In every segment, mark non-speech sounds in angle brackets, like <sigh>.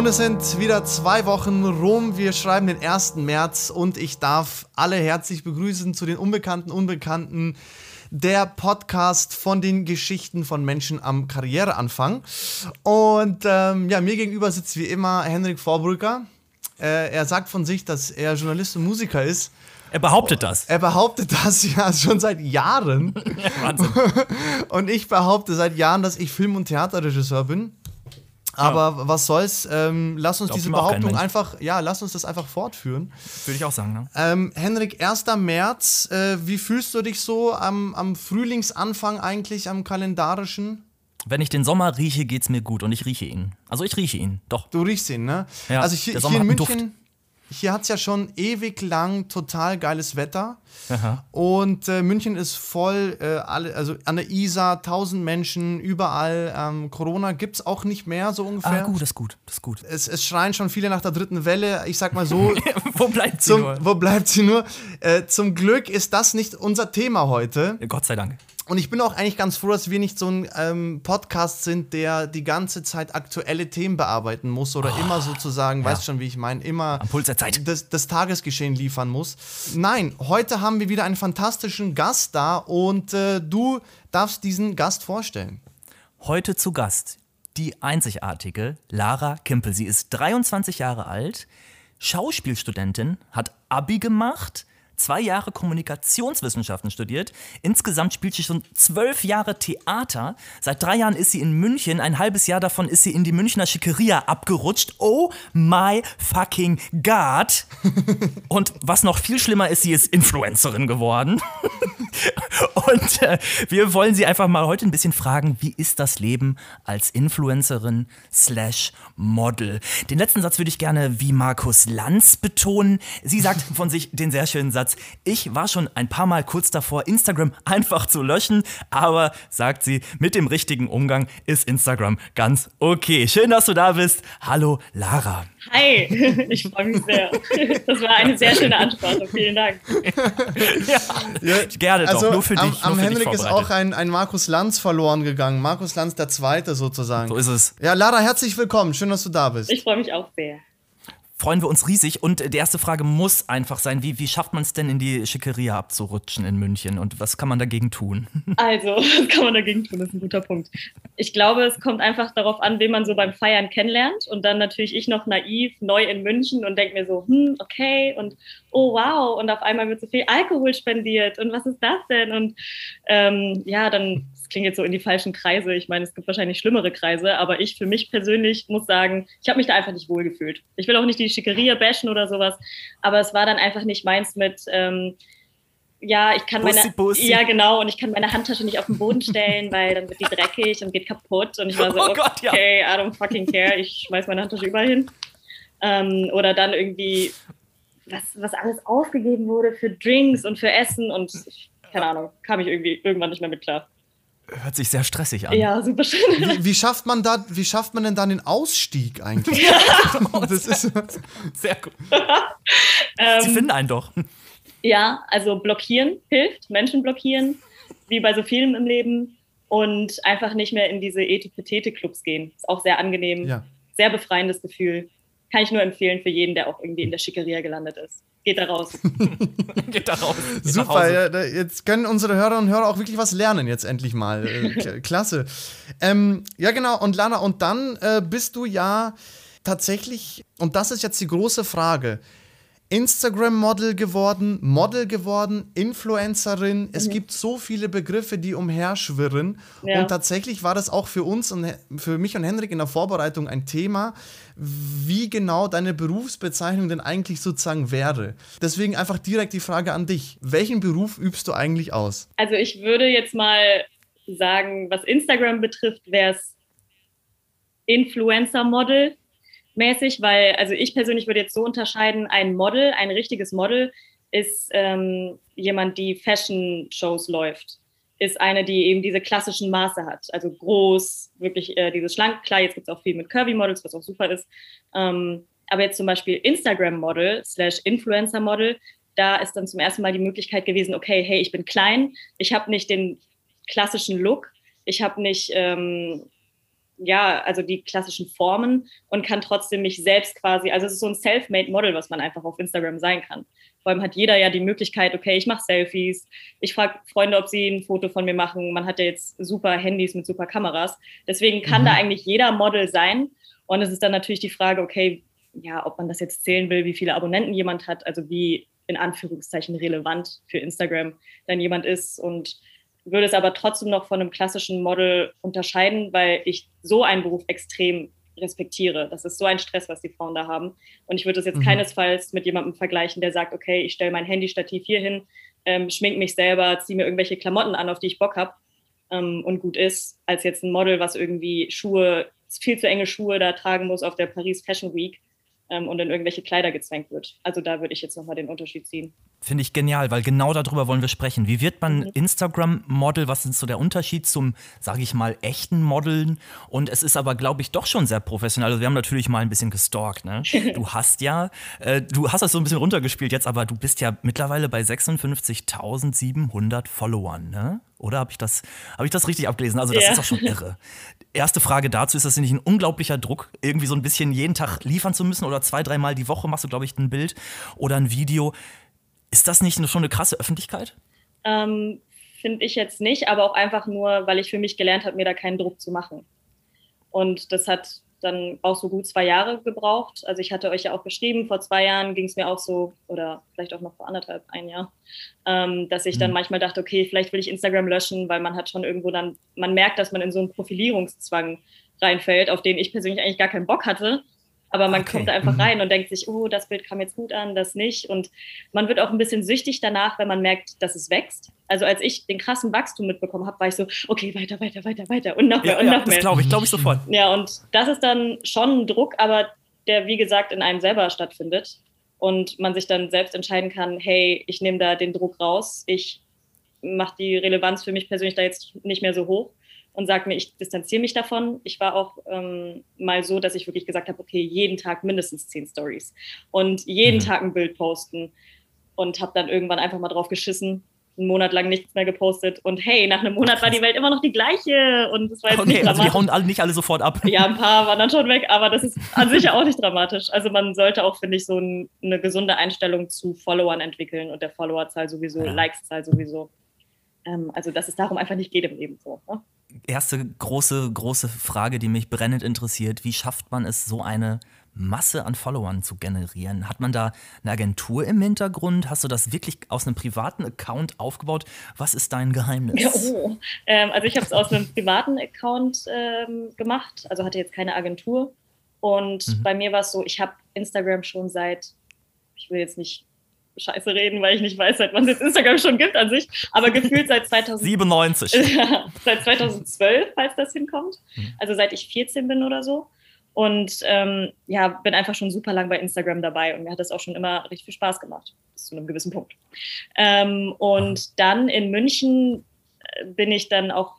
Und es sind wieder zwei Wochen rum. Wir schreiben den 1. März und ich darf alle herzlich begrüßen zu den Unbekannten Unbekannten. Der Podcast von den Geschichten von Menschen am Karriereanfang. Und ähm, ja, mir gegenüber sitzt wie immer Henrik Vorbrücker. Äh, er sagt von sich, dass er Journalist und Musiker ist. Er behauptet das. Er behauptet das <laughs> ja schon seit Jahren. <laughs> Wahnsinn. Und ich behaupte seit Jahren, dass ich Film- und Theaterregisseur bin. Aber ja. was soll's? Ähm, lass uns diese Behauptung einfach, ja, lass uns das einfach fortführen. Würde ich auch sagen, ne? Ähm, Henrik, 1. März, äh, wie fühlst du dich so am, am Frühlingsanfang eigentlich, am kalendarischen? Wenn ich den Sommer rieche, geht's mir gut und ich rieche ihn. Also ich rieche ihn, doch. Du riechst ihn, ne? Ja, also hier, hier in München, hier hat es ja schon ewig lang total geiles Wetter. Aha. Und äh, München ist voll, äh, alle, also an der Isar, tausend Menschen, überall. Ähm, Corona gibt es auch nicht mehr, so ungefähr. Ah, gut, das ist gut, das ist gut. Es, es schreien schon viele nach der dritten Welle. Ich sag mal so. <laughs> wo bleibt sie zum, nur? Wo bleibt sie nur? Äh, zum Glück ist das nicht unser Thema heute. Gott sei Dank. Und ich bin auch eigentlich ganz froh, dass wir nicht so ein ähm, Podcast sind, der die ganze Zeit aktuelle Themen bearbeiten muss oder oh, immer sozusagen, ja. weißt schon, wie ich meine, immer Am Puls der Zeit. Das, das, Tagesgeschehen liefern muss. Nein, heute haben wir wieder einen fantastischen Gast da und äh, du darfst diesen Gast vorstellen. Heute zu Gast die einzigartige Lara Kimpel. Sie ist 23 Jahre alt, Schauspielstudentin, hat Abi gemacht zwei Jahre Kommunikationswissenschaften studiert. Insgesamt spielt sie schon zwölf Jahre Theater. Seit drei Jahren ist sie in München. Ein halbes Jahr davon ist sie in die Münchner Schickeria abgerutscht. Oh my fucking God. <laughs> Und was noch viel schlimmer ist, sie ist Influencerin geworden. <laughs> Und äh, wir wollen sie einfach mal heute ein bisschen fragen, wie ist das Leben als Influencerin slash Model? Den letzten Satz würde ich gerne wie Markus Lanz betonen. Sie sagt von sich den sehr schönen Satz, Satz. Ich war schon ein paar Mal kurz davor, Instagram <laughs> einfach zu löschen, aber sagt sie, mit dem richtigen Umgang ist Instagram ganz okay. Schön, dass du da bist. Hallo, Lara. Hi, <laughs> ich freue mich sehr. Das war eine sehr schöne Ansprache. Vielen Dank. <laughs> ja, ja gerne also doch. Nur für am, dich. Am Henrik ist auch ein, ein Markus Lanz verloren gegangen. Markus Lanz der Zweite sozusagen. So ist es. Ja, Lara, herzlich willkommen. Schön, dass du da bist. Ich freue mich auch sehr freuen wir uns riesig. Und die erste Frage muss einfach sein, wie, wie schafft man es denn in die Schickeria abzurutschen in München und was kann man dagegen tun? <laughs> Also, was kann man dagegen tun? Das ist ein guter Punkt. Ich glaube, es kommt einfach darauf an, wen man so beim Feiern kennenlernt. Und dann natürlich ich noch naiv, neu in München und denke mir so, hm, okay, und oh wow, und auf einmal wird so viel Alkohol spendiert und was ist das denn? Und ähm, ja, dann klingt jetzt so in die falschen Kreise. Ich meine, es gibt wahrscheinlich schlimmere Kreise, aber ich für mich persönlich muss sagen, ich habe mich da einfach nicht wohl gefühlt. Ich will auch nicht die Schickeria bashen oder sowas, aber es war dann einfach nicht meins mit, ähm, ja, ich kann meine, Bussi. ja genau, und ich kann meine Handtasche nicht auf den Boden stellen, weil dann wird die dreckig und geht kaputt. Und ich war so, oh Gott, okay, ja. I don't fucking care, ich schmeiß meine Handtasche überall hin. Ähm, oder dann irgendwie, was, was alles ausgegeben wurde für Drinks und für Essen und keine Ahnung, kam ich irgendwie irgendwann nicht mehr mit klar. Hört sich sehr stressig an. Ja, super schön. Wie, wie, schafft man da, wie schafft man denn dann den Ausstieg eigentlich? <laughs> das ist sehr gut. <laughs> Sie ähm, finden einen doch. Ja, also blockieren hilft, Menschen blockieren, wie bei so vielen im Leben. Und einfach nicht mehr in diese Etipetete-Clubs gehen. Ist auch sehr angenehm, ja. sehr befreiendes Gefühl. Kann ich nur empfehlen für jeden, der auch irgendwie in der Schickeria gelandet ist geht da raus. <laughs> geht da raus. Geht Super, ja, jetzt können unsere Hörerinnen und Hörer auch wirklich was lernen, jetzt endlich mal. Äh, <laughs> klasse. Ähm, ja, genau, und Lana, und dann äh, bist du ja tatsächlich, und das ist jetzt die große Frage, Instagram-Model geworden, Model geworden, Influencerin. Es mhm. gibt so viele Begriffe, die umherschwirren. Ja. Und tatsächlich war das auch für uns und für mich und Henrik in der Vorbereitung ein Thema, wie genau deine Berufsbezeichnung denn eigentlich sozusagen wäre. Deswegen einfach direkt die Frage an dich. Welchen Beruf übst du eigentlich aus? Also ich würde jetzt mal sagen, was Instagram betrifft, wäre es Influencer-Model mäßig, weil, also ich persönlich würde jetzt so unterscheiden, ein Model, ein richtiges Model ist ähm, jemand, die Fashion-Shows läuft, ist eine, die eben diese klassischen Maße hat, also groß, wirklich äh, dieses schlank, klar, jetzt gibt es auch viel mit Curvy-Models, was auch super ist, ähm, aber jetzt zum Beispiel Instagram-Model slash Influencer-Model, da ist dann zum ersten Mal die Möglichkeit gewesen, okay, hey, ich bin klein, ich habe nicht den klassischen Look, ich habe nicht ähm, ja, also die klassischen Formen und kann trotzdem mich selbst quasi, also es ist so ein self-made Model, was man einfach auf Instagram sein kann. Vor allem hat jeder ja die Möglichkeit, okay, ich mache Selfies, ich frage Freunde, ob sie ein Foto von mir machen. Man hat ja jetzt super Handys mit super Kameras. Deswegen kann mhm. da eigentlich jeder Model sein. Und es ist dann natürlich die Frage, okay, ja, ob man das jetzt zählen will, wie viele Abonnenten jemand hat, also wie in Anführungszeichen relevant für Instagram dann jemand ist und würde es aber trotzdem noch von einem klassischen Model unterscheiden, weil ich so einen Beruf extrem respektiere. Das ist so ein Stress, was die Frauen da haben. Und ich würde es jetzt mhm. keinesfalls mit jemandem vergleichen, der sagt, okay, ich stelle mein Handystativ hier hin, ähm, schmink mich selber, ziehe mir irgendwelche Klamotten an, auf die ich Bock habe ähm, und gut ist, als jetzt ein Model, was irgendwie Schuhe, viel zu enge Schuhe da tragen muss auf der Paris Fashion Week ähm, und in irgendwelche Kleider gezwängt wird. Also da würde ich jetzt nochmal den Unterschied ziehen. Finde ich genial, weil genau darüber wollen wir sprechen. Wie wird man mhm. Instagram-Model? Was ist so der Unterschied zum, sage ich mal, echten Modeln? Und es ist aber, glaube ich, doch schon sehr professionell. Also wir haben natürlich mal ein bisschen gestalkt. Ne? <laughs> Du hast ja, äh, du hast das so ein bisschen runtergespielt jetzt, aber du bist ja mittlerweile bei 56.700 Followern, ne? Oder habe ich, das, hab ich das richtig abgelesen? Also das ja. ist doch schon irre. Erste Frage dazu, ist das nicht ein unglaublicher Druck, irgendwie so ein bisschen jeden Tag liefern zu müssen oder zwei, dreimal die Woche machst du, glaube ich, ein Bild oder ein Video. Ist das nicht schon eine krasse Öffentlichkeit? Ähm, Finde ich jetzt nicht, aber auch einfach nur, weil ich für mich gelernt habe, mir da keinen Druck zu machen. Und das hat dann auch so gut zwei Jahre gebraucht. Also ich hatte euch ja auch geschrieben, vor zwei Jahren ging es mir auch so, oder vielleicht auch noch vor anderthalb, ein Jahr, ähm, dass ich dann mhm. manchmal dachte, okay, vielleicht will ich Instagram löschen, weil man hat schon irgendwo dann, man merkt, dass man in so einen Profilierungszwang reinfällt, auf den ich persönlich eigentlich gar keinen Bock hatte. Aber man okay. kommt da einfach mhm. rein und denkt sich, oh, das Bild kam jetzt gut an, das nicht. Und man wird auch ein bisschen süchtig danach, wenn man merkt, dass es wächst. Also als ich den krassen Wachstum mitbekommen habe, war ich so, okay, weiter, weiter, weiter, weiter und noch mehr ja, und noch ja, mehr. Das glaube ich, glaube ich sofort. Ja, und das ist dann schon ein Druck, aber der, wie gesagt, in einem selber stattfindet. Und man sich dann selbst entscheiden kann, hey, ich nehme da den Druck raus, ich mache die Relevanz für mich persönlich da jetzt nicht mehr so hoch und sage mir, ich distanziere mich davon. Ich war auch ähm, mal so, dass ich wirklich gesagt habe, okay, jeden Tag mindestens zehn Stories und jeden mhm. Tag ein Bild posten und habe dann irgendwann einfach mal drauf geschissen, einen Monat lang nichts mehr gepostet und hey, nach einem Monat war die Welt immer noch die gleiche und es war jetzt okay, nicht also die hauen alle nicht alle sofort ab. Ja, ein paar waren dann schon weg, aber das ist an sich ja auch nicht dramatisch. Also man sollte auch, finde ich, so ein, eine gesunde Einstellung zu Followern entwickeln und der Followerzahl sowieso, ja. Likeszahl sowieso. Ähm, also dass es darum einfach nicht geht im Leben so. Ne? erste große, große Frage, die mich brennend interessiert. Wie schafft man es, so eine Masse an Followern zu generieren? Hat man da eine Agentur im Hintergrund? Hast du das wirklich aus einem privaten Account aufgebaut? Was ist dein Geheimnis? Ja, oh. ähm, also ich habe es aus einem privaten Account ähm, gemacht, also hatte jetzt keine Agentur. Und mhm. bei mir war es so, ich habe Instagram schon seit, ich will jetzt nicht Scheiße reden, weil ich nicht weiß, seit wann es jetzt Instagram schon gibt an sich, aber <laughs> gefühlt seit 2097. <laughs> seit 2012, falls das hinkommt. Mhm. Also seit ich 14 bin oder so. Und ähm, ja, bin einfach schon super lang bei Instagram dabei und mir hat das auch schon immer richtig viel Spaß gemacht, bis zu einem gewissen Punkt. Ähm, und dann in München äh, bin ich dann auch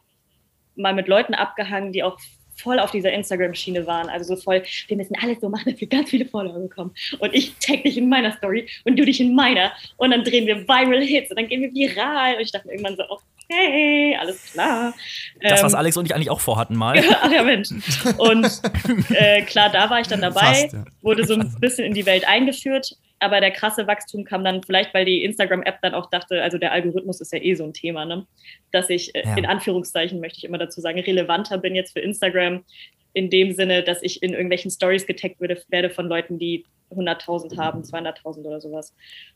mal mit Leuten abgehangen, die auch voll auf dieser Instagram-Schiene waren. Also so voll, wir müssen alles so machen, dass wir ganz viele Follower bekommen. Und ich tag dich in meiner Story und du dich in meiner. Und dann drehen wir Viral Hits und dann gehen wir viral. Und ich dachte irgendwann so, okay, alles klar. Das, was ähm, Alex und ich eigentlich auch vorhatten mal. <laughs> Ach ja, Mensch. Und äh, klar, da war ich dann dabei, Fast, ja. wurde so ein bisschen in die Welt eingeführt aber der krasse Wachstum kam dann vielleicht, weil die Instagram-App dann auch dachte, also der Algorithmus ist ja eh so ein Thema, ne? dass ich äh, ja. in Anführungszeichen, möchte ich immer dazu sagen, relevanter bin jetzt für Instagram in dem Sinne, dass ich in irgendwelchen Stories getaggt werde von Leuten, die 100.000 haben, 200.000 oder sowas.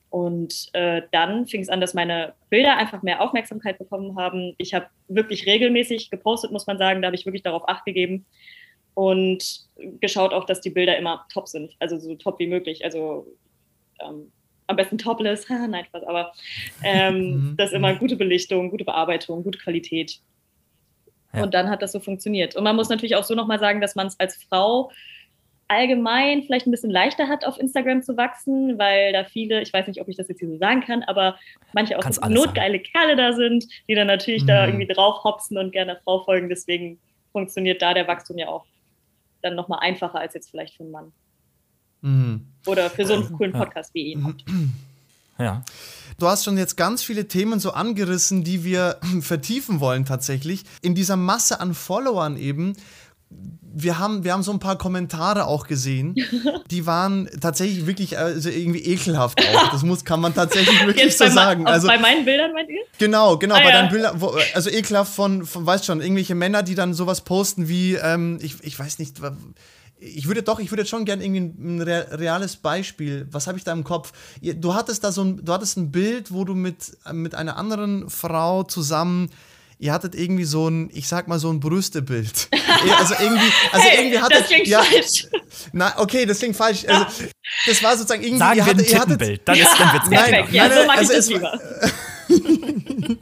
Und äh, dann fing es an, dass meine Bilder einfach mehr Aufmerksamkeit bekommen haben. Ich habe wirklich regelmäßig gepostet, muss man sagen. Da habe ich wirklich darauf acht gegeben und geschaut auch, dass die Bilder immer top sind, also so top wie möglich. Also ähm, am besten topless, <laughs> nein, Spaß, aber ähm, <laughs> mhm. das ist immer mhm. gute Belichtung, gute Bearbeitung, gute Qualität. Ja. Und dann hat das so funktioniert. Und man muss natürlich auch so nochmal sagen, dass man es als Frau allgemein vielleicht ein bisschen leichter hat, auf Instagram zu wachsen, weil da viele, ich weiß nicht, ob ich das jetzt hier so sagen kann, aber manche auch notgeile sagen. Kerle da sind, die dann natürlich mhm. da irgendwie drauf hopsen und gerne Frau folgen. Deswegen funktioniert da der Wachstum ja auch dann nochmal einfacher als jetzt vielleicht für einen Mann. Mhm. Oder für so einen coolen Podcast wie ihn. <clears throat> Ja. Du hast schon jetzt ganz viele Themen so angerissen, die wir <clears throat> vertiefen wollen tatsächlich. In dieser Masse an Followern eben wir haben, wir haben so ein paar Kommentare auch gesehen, <laughs> die waren tatsächlich wirklich also irgendwie ekelhaft auch. Das muss, kann man tatsächlich wirklich Jetzt so sagen. Also, bei meinen Bildern meint ihr? Genau, genau, ah, bei ja. deinen Bildern, wo, also ekelhaft von, von, weißt schon, irgendwelche Männer, die dann sowas posten wie, ähm, ich, ich weiß nicht, ich würde doch, ich würde schon gerne irgendwie ein reales Beispiel. Was habe ich da im Kopf? Du hattest da so ein, du hattest ein Bild, wo du mit, mit einer anderen Frau zusammen ihr hattet irgendwie so ein, ich sag mal so ein Brüstebild. <laughs> also irgendwie, also hey, irgendwie hattet, das klingt ja, falsch. <laughs> Na, okay, das klingt falsch. Also, das war sozusagen irgendwie. Sagen wir hattet, ein Tittenbild, dann ist dann wird's nein, nein, ja, so mag also ich das lieber. <laughs>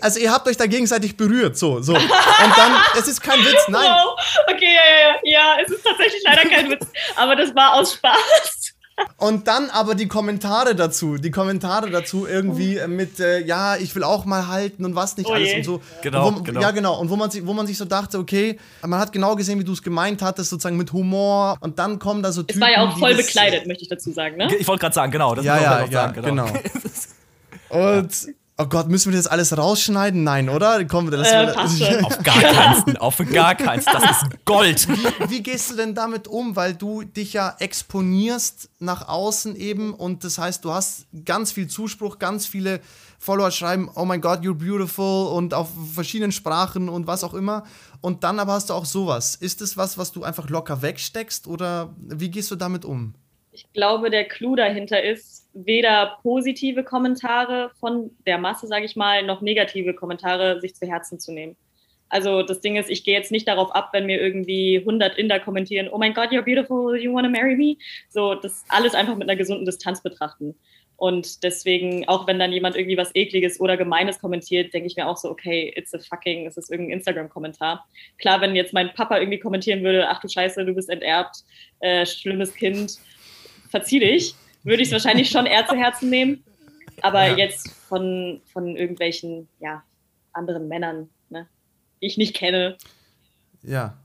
also ihr habt euch da gegenseitig berührt, so, so. Und dann, <laughs> es ist kein Witz, nein. Wow. Okay, ja, ja, ja, es ist tatsächlich leider kein Witz, aber das war aus Spaß. Und dann aber die Kommentare dazu, die Kommentare dazu irgendwie oh. mit, äh, ja, ich will auch mal halten und was nicht oh alles und so. Genau, und wo, genau. Ja, genau. Und wo man, sich, wo man sich so dachte, okay, man hat genau gesehen, wie du es gemeint hattest, sozusagen mit Humor. Und dann kommen da so Typen. Es war ja auch voll bekleidet, möchte ich dazu sagen, ne? Ich wollte gerade sagen, genau. Das ja, ja, ja, sagen, genau. genau. <laughs> und Oh Gott, müssen wir das alles rausschneiden? Nein, oder? Komm, das äh, wir, <laughs> auf gar keinen, auf gar keinen. Das ist Gold. Wie, wie, gehst du denn damit um? Weil du dich ja exponierst nach außen eben und das heißt, du hast ganz viel Zuspruch, ganz viele Follower schreiben, oh mein Gott, you're beautiful und auf verschiedenen Sprachen und was auch immer. Und dann aber hast du auch sowas. Ist es was, was du einfach locker wegsteckst oder wie gehst du damit um? Ich glaube, der Clou dahinter ist, weder positive Kommentare von der Masse, sage ich mal, noch negative Kommentare sich zu Herzen zu nehmen. Also das Ding ist, ich gehe jetzt nicht darauf ab, wenn mir irgendwie 100 Inder kommentieren, oh mein Gott, you're beautiful, you wanna marry me? So, das alles einfach mit einer gesunden Distanz betrachten. Und deswegen, auch wenn dann jemand irgendwie was Ekliges oder Gemeines kommentiert, denke ich mir auch so, okay, it's a fucking, es ist irgendein Instagram-Kommentar. Klar, wenn jetzt mein Papa irgendwie kommentieren würde, ach du Scheiße, du bist enterbt, äh, schlimmes Kind, verzieh dich würde ich es wahrscheinlich schon eher zu Herzen nehmen. Aber ja. jetzt von, von irgendwelchen ja, anderen Männern, ne, die ich nicht kenne. Ja.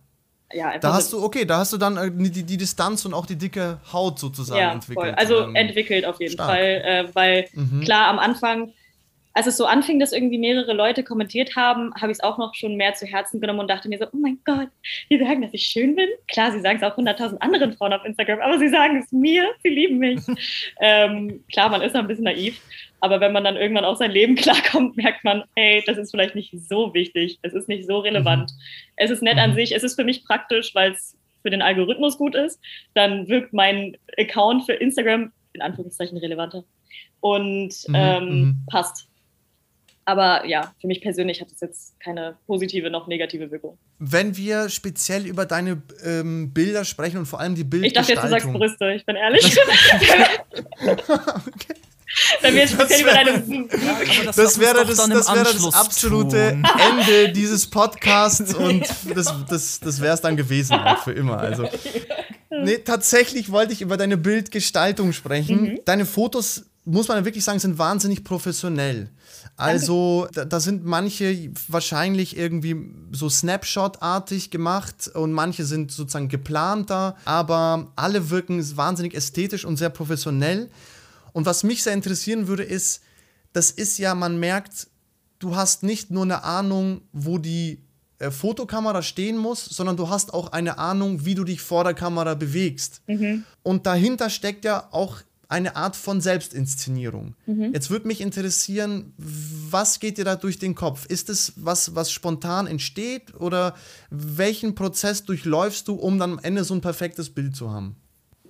Ja, da hast du, okay, da hast du dann äh, die, die Distanz und auch die dicke Haut sozusagen ja, entwickelt. Voll. Also ähm, entwickelt auf jeden stark. Fall, äh, weil mhm. klar, am Anfang als es so anfing, dass irgendwie mehrere Leute kommentiert haben, habe ich es auch noch schon mehr zu Herzen genommen und dachte mir so, oh mein Gott, die sagen, dass ich schön bin. Klar, sie sagen es auch 100.000 anderen Frauen auf Instagram, aber sie sagen es mir, sie lieben mich. <laughs> ähm, klar, man ist ein bisschen naiv, aber wenn man dann irgendwann auf sein Leben <laughs> klarkommt, merkt man, hey, das ist vielleicht nicht so wichtig, es ist nicht so relevant. Mhm. Es ist nett an mhm. sich, es ist für mich praktisch, weil es für den Algorithmus gut ist. Dann wirkt mein Account für Instagram in Anführungszeichen relevanter und mhm, ähm, mhm. passt. Aber ja, für mich persönlich hat es jetzt keine positive noch negative Wirkung. Wenn wir speziell über deine ähm, Bilder sprechen und vor allem die Bildgestaltung. Ich dachte jetzt, du sagst Brüste, ich bin ehrlich. <laughs> okay. Wenn wir speziell über deine. Ja, das, das, wäre das, das, wäre das absolute tun. Ende <laughs> dieses Podcasts und das, das, das wäre es dann gewesen, auch für immer. Also, nee, tatsächlich wollte ich über deine Bildgestaltung sprechen. Mhm. Deine Fotos, muss man wirklich sagen, sind wahnsinnig professionell. Also, da, da, sind manche wahrscheinlich irgendwie so Snapshot-artig gemacht und manche sind sozusagen geplanter, aber alle wirken wahnsinnig ästhetisch und sehr professionell. Und was mich sehr interessieren würde, ist, das ist ja, man merkt, du hast nicht nur eine Ahnung, wo die äh, Fotokamera stehen muss, sondern du hast auch eine Ahnung, wie du dich vor der Kamera bewegst. Mhm. Und dahinter steckt ja auch eine Art von Selbstinszenierung. Mhm. Jetzt würde mich interessieren, was geht dir da durch den Kopf? Ist es was, was spontan entsteht oder welchen Prozess durchläufst du, um dann am Ende so ein perfektes Bild zu haben?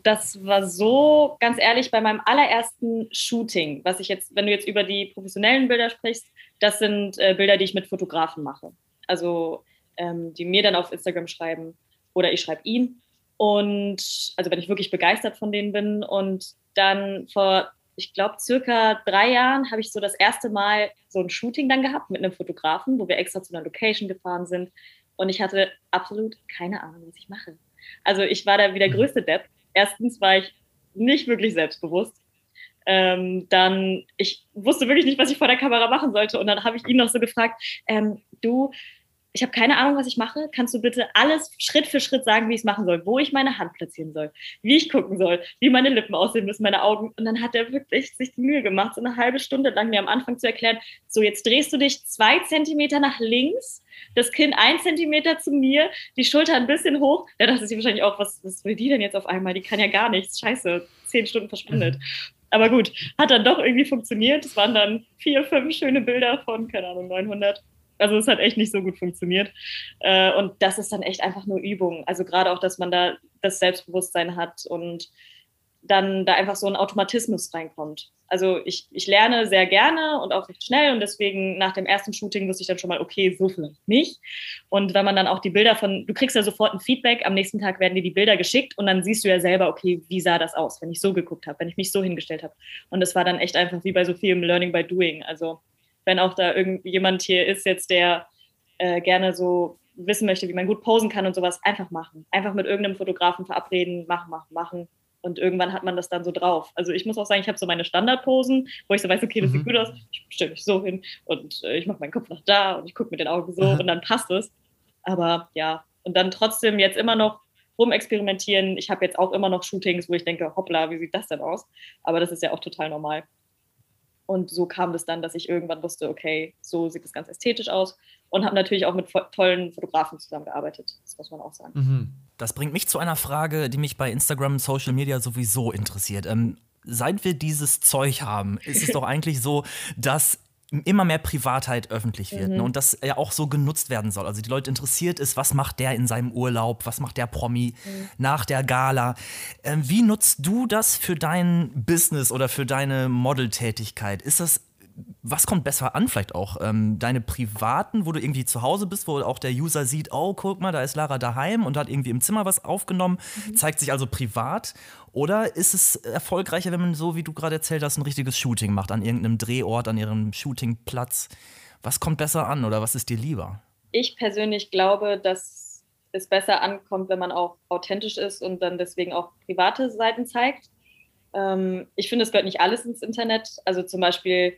Das war so, ganz ehrlich, bei meinem allerersten Shooting, was ich jetzt, wenn du jetzt über die professionellen Bilder sprichst, das sind äh, Bilder, die ich mit Fotografen mache. Also ähm, die mir dann auf Instagram schreiben oder ich schreibe ihm. Und also wenn ich wirklich begeistert von denen bin und dann vor, ich glaube, circa drei Jahren habe ich so das erste Mal so ein Shooting dann gehabt mit einem Fotografen, wo wir extra zu einer Location gefahren sind. Und ich hatte absolut keine Ahnung, was ich mache. Also ich war da wie der mhm. größte Depp. Erstens war ich nicht wirklich selbstbewusst. Ähm, dann, ich wusste wirklich nicht, was ich vor der Kamera machen sollte. Und dann habe ich ihn noch so gefragt, ähm, du, ich habe keine Ahnung, was ich mache. Kannst du bitte alles Schritt für Schritt sagen, wie ich es machen soll, wo ich meine Hand platzieren soll, wie ich gucken soll, wie meine Lippen aussehen müssen, meine Augen. Und dann hat er wirklich sich die Mühe gemacht, so eine halbe Stunde lang mir am Anfang zu erklären, so jetzt drehst du dich zwei Zentimeter nach links, das Kinn ein Zentimeter zu mir, die Schulter ein bisschen hoch. Da dachte ich wahrscheinlich auch, was, was will die denn jetzt auf einmal? Die kann ja gar nichts. Scheiße, zehn Stunden verschwindet. Mhm. Aber gut, hat dann doch irgendwie funktioniert. Es waren dann vier, fünf schöne Bilder von, keine Ahnung, 900. Also es hat echt nicht so gut funktioniert. Äh, und das ist dann echt einfach nur Übung. Also gerade auch, dass man da das Selbstbewusstsein hat und dann da einfach so ein Automatismus reinkommt. Also ich, ich lerne sehr gerne und auch recht schnell und deswegen nach dem ersten Shooting wusste ich dann schon mal, okay, so vielleicht nicht. Und wenn man dann auch die Bilder von, du kriegst ja sofort ein Feedback, am nächsten Tag werden dir die Bilder geschickt und dann siehst du ja selber, okay, wie sah das aus, wenn ich so geguckt habe, wenn ich mich so hingestellt habe. Und das war dann echt einfach wie bei so vielem Learning by Doing. Also wenn auch da irgendjemand hier ist jetzt, der äh, gerne so wissen möchte, wie man gut posen kann und sowas, einfach machen. Einfach mit irgendeinem Fotografen verabreden, machen, machen, machen. Und irgendwann hat man das dann so drauf. Also ich muss auch sagen, ich habe so meine Standardposen, wo ich so weiß, okay, das sieht mhm. gut aus, ich stelle mich so hin und äh, ich mache meinen Kopf nach da und ich gucke mit den Augen so mhm. und dann passt es. Aber ja, und dann trotzdem jetzt immer noch rumexperimentieren. Ich habe jetzt auch immer noch Shootings, wo ich denke, hoppla, wie sieht das denn aus? Aber das ist ja auch total normal. Und so kam es dann, dass ich irgendwann wusste, okay, so sieht es ganz ästhetisch aus. Und habe natürlich auch mit tollen Fotografen zusammengearbeitet. Das muss man auch sagen. Mhm. Das bringt mich zu einer Frage, die mich bei Instagram und Social Media sowieso interessiert. Ähm, seit wir dieses Zeug haben, ist es <laughs> doch eigentlich so, dass immer mehr Privatheit öffentlich wird ne? mhm. ne? und das ja auch so genutzt werden soll. Also die Leute interessiert ist, was macht der in seinem Urlaub, was macht der Promi mhm. nach der Gala. Ähm, wie nutzt du das für dein Business oder für deine Modeltätigkeit? Ist das was kommt besser an, vielleicht auch? Ähm, deine privaten, wo du irgendwie zu Hause bist, wo auch der User sieht, oh, guck mal, da ist Lara daheim und hat irgendwie im Zimmer was aufgenommen, mhm. zeigt sich also privat. Oder ist es erfolgreicher, wenn man so, wie du gerade erzählt hast, ein richtiges Shooting macht, an irgendeinem Drehort, an ihrem Shootingplatz? Was kommt besser an oder was ist dir lieber? Ich persönlich glaube, dass es besser ankommt, wenn man auch authentisch ist und dann deswegen auch private Seiten zeigt. Ähm, ich finde, es gehört nicht alles ins Internet. Also zum Beispiel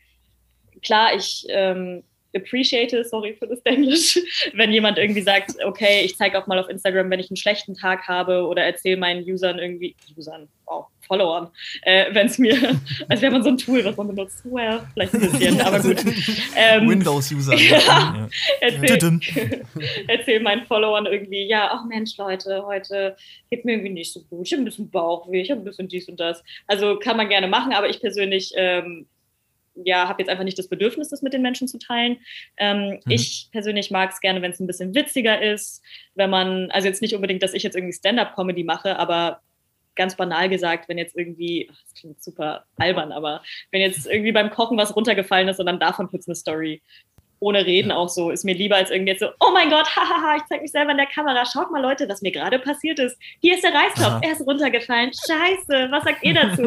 klar, ich ähm, appreciate, sorry für das Englisch, <laughs> wenn jemand irgendwie sagt, okay, ich zeige auch mal auf Instagram, wenn ich einen schlechten Tag habe oder erzähle meinen Usern irgendwie, Usern, wow, Followern, äh, wenn es mir, <laughs> als wäre man so ein Tool, was man benutzt, well, vielleicht ein bisschen, aber gut. <laughs> Ähm, Windows-User. ja, erzähl, erzähl meinen Followern irgendwie, ja, ach Mensch, Leute, heute geht mir irgendwie nicht so gut, ich habe ein bisschen Bauchweh, ich habe ein bisschen dies und das. Also kann man gerne machen, aber ich persönlich ähm, ja, habe jetzt einfach nicht das Bedürfnis, das mit den Menschen zu teilen. Ähm, mhm. Ich persönlich mag es gerne, wenn es ein bisschen witziger ist, wenn man, also jetzt nicht unbedingt, dass ich jetzt irgendwie Stand-up-Comedy mache, aber ganz banal gesagt, wenn jetzt irgendwie, ach, das klingt super albern, aber wenn jetzt irgendwie beim Kochen was runtergefallen ist und dann davon kurz eine Story, ohne Reden ja. auch so. Ist mir lieber als irgendwie jetzt so, oh mein Gott, <laughs> hahaha, ich zeig mich selber in der Kamera. Schaut mal, Leute, was mir gerade passiert ist. Hier ist der Reistopf, er ist runtergefallen. Scheiße, was sagt ihr dazu?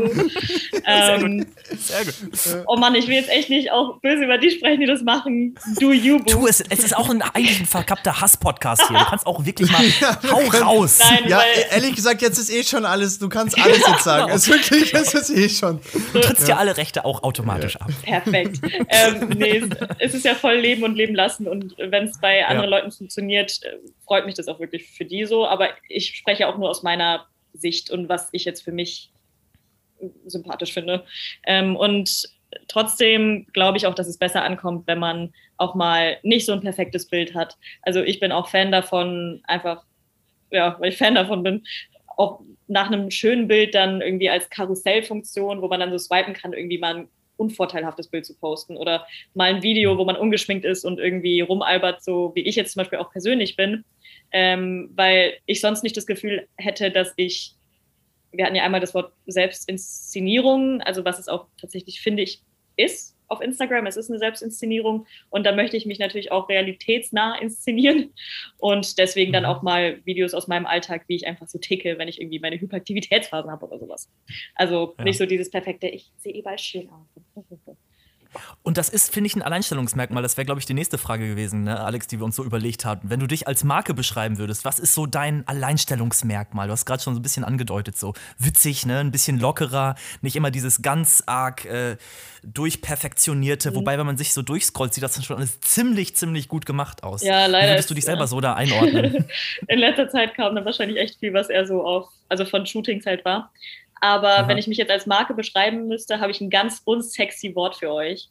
ähm, <laughs> <laughs> Sehr gut. Sehr gut. Oh Mann, ich will jetzt echt nicht auch böse über die sprechen, die das machen. Do you, boo. Tu es, es ist auch ein, eigentlich ein verkappter Hass-Podcast hier. Du kannst auch wirklich mal, hau raus. Nein, ja, ehrlich gesagt, jetzt ist eh schon alles, du kannst alles jetzt sagen. Es ist wirklich, es ist eh schon. Du trittst ja. alle Rechte auch automatisch ab. Perfekt. ähm, nee, es ist ja voll leben und leben lassen. Und wenn es bei anderen ja. Leuten funktioniert, äh, freut mich das auch wirklich für die so. Aber ich spreche auch nur aus meiner Sicht und was ich jetzt für mich sympathisch finde. Ähm, und trotzdem glaube ich auch, dass es besser ankommt, wenn man auch mal nicht so ein perfektes Bild hat. Also ich bin auch Fan davon, einfach, ja, weil ich Fan davon bin, auch nach einem schönen Bild dann irgendwie als Karussellfunktion, wo man dann so swipen kann, irgendwie mal ein unvorteilhaftes Bild zu posten oder mal ein Video, wo man ungeschminkt ist und irgendwie rumalbert, so wie ich jetzt zum Beispiel auch persönlich bin, ähm, weil ich sonst nicht das Gefühl hätte, dass ich, wir hatten ja einmal das Wort Selbstinszenierung, also was es auch tatsächlich, finde ich, ist auf Instagram. Es ist eine Selbstinszenierung und da möchte ich mich natürlich auch realitätsnah <laughs> inszenieren und deswegen dann mhm. auch mal Videos aus meinem Alltag, wie ich einfach so ticke, wenn ich irgendwie meine Hyperaktivitätsphasen habe oder sowas. Also ja. nicht so dieses perfekte, ich sehe überall schön aus. <laughs> Und das ist, finde ich, ein Alleinstellungsmerkmal. Das wäre, glaube ich, die nächste Frage gewesen, ne, Alex, die wir uns so überlegt hatten. Wenn du dich als Marke beschreiben würdest, was ist so dein Alleinstellungsmerkmal? Du hast gerade schon so ein bisschen angedeutet, so witzig, ne, ein bisschen lockerer, nicht immer dieses ganz arg äh, durchperfektionierte. Mhm. Wobei, wenn man sich so durchscrollt, sieht das dann schon alles ziemlich, ziemlich gut gemacht aus. Ja, leider. Wie würdest du dich selber ja. so da einordnen? <laughs> In letzter Zeit kam dann wahrscheinlich echt viel, was eher so auf, also von Shootings halt war. Aber Aha. wenn ich mich jetzt als Marke beschreiben müsste, habe ich ein ganz unsexy Wort für euch.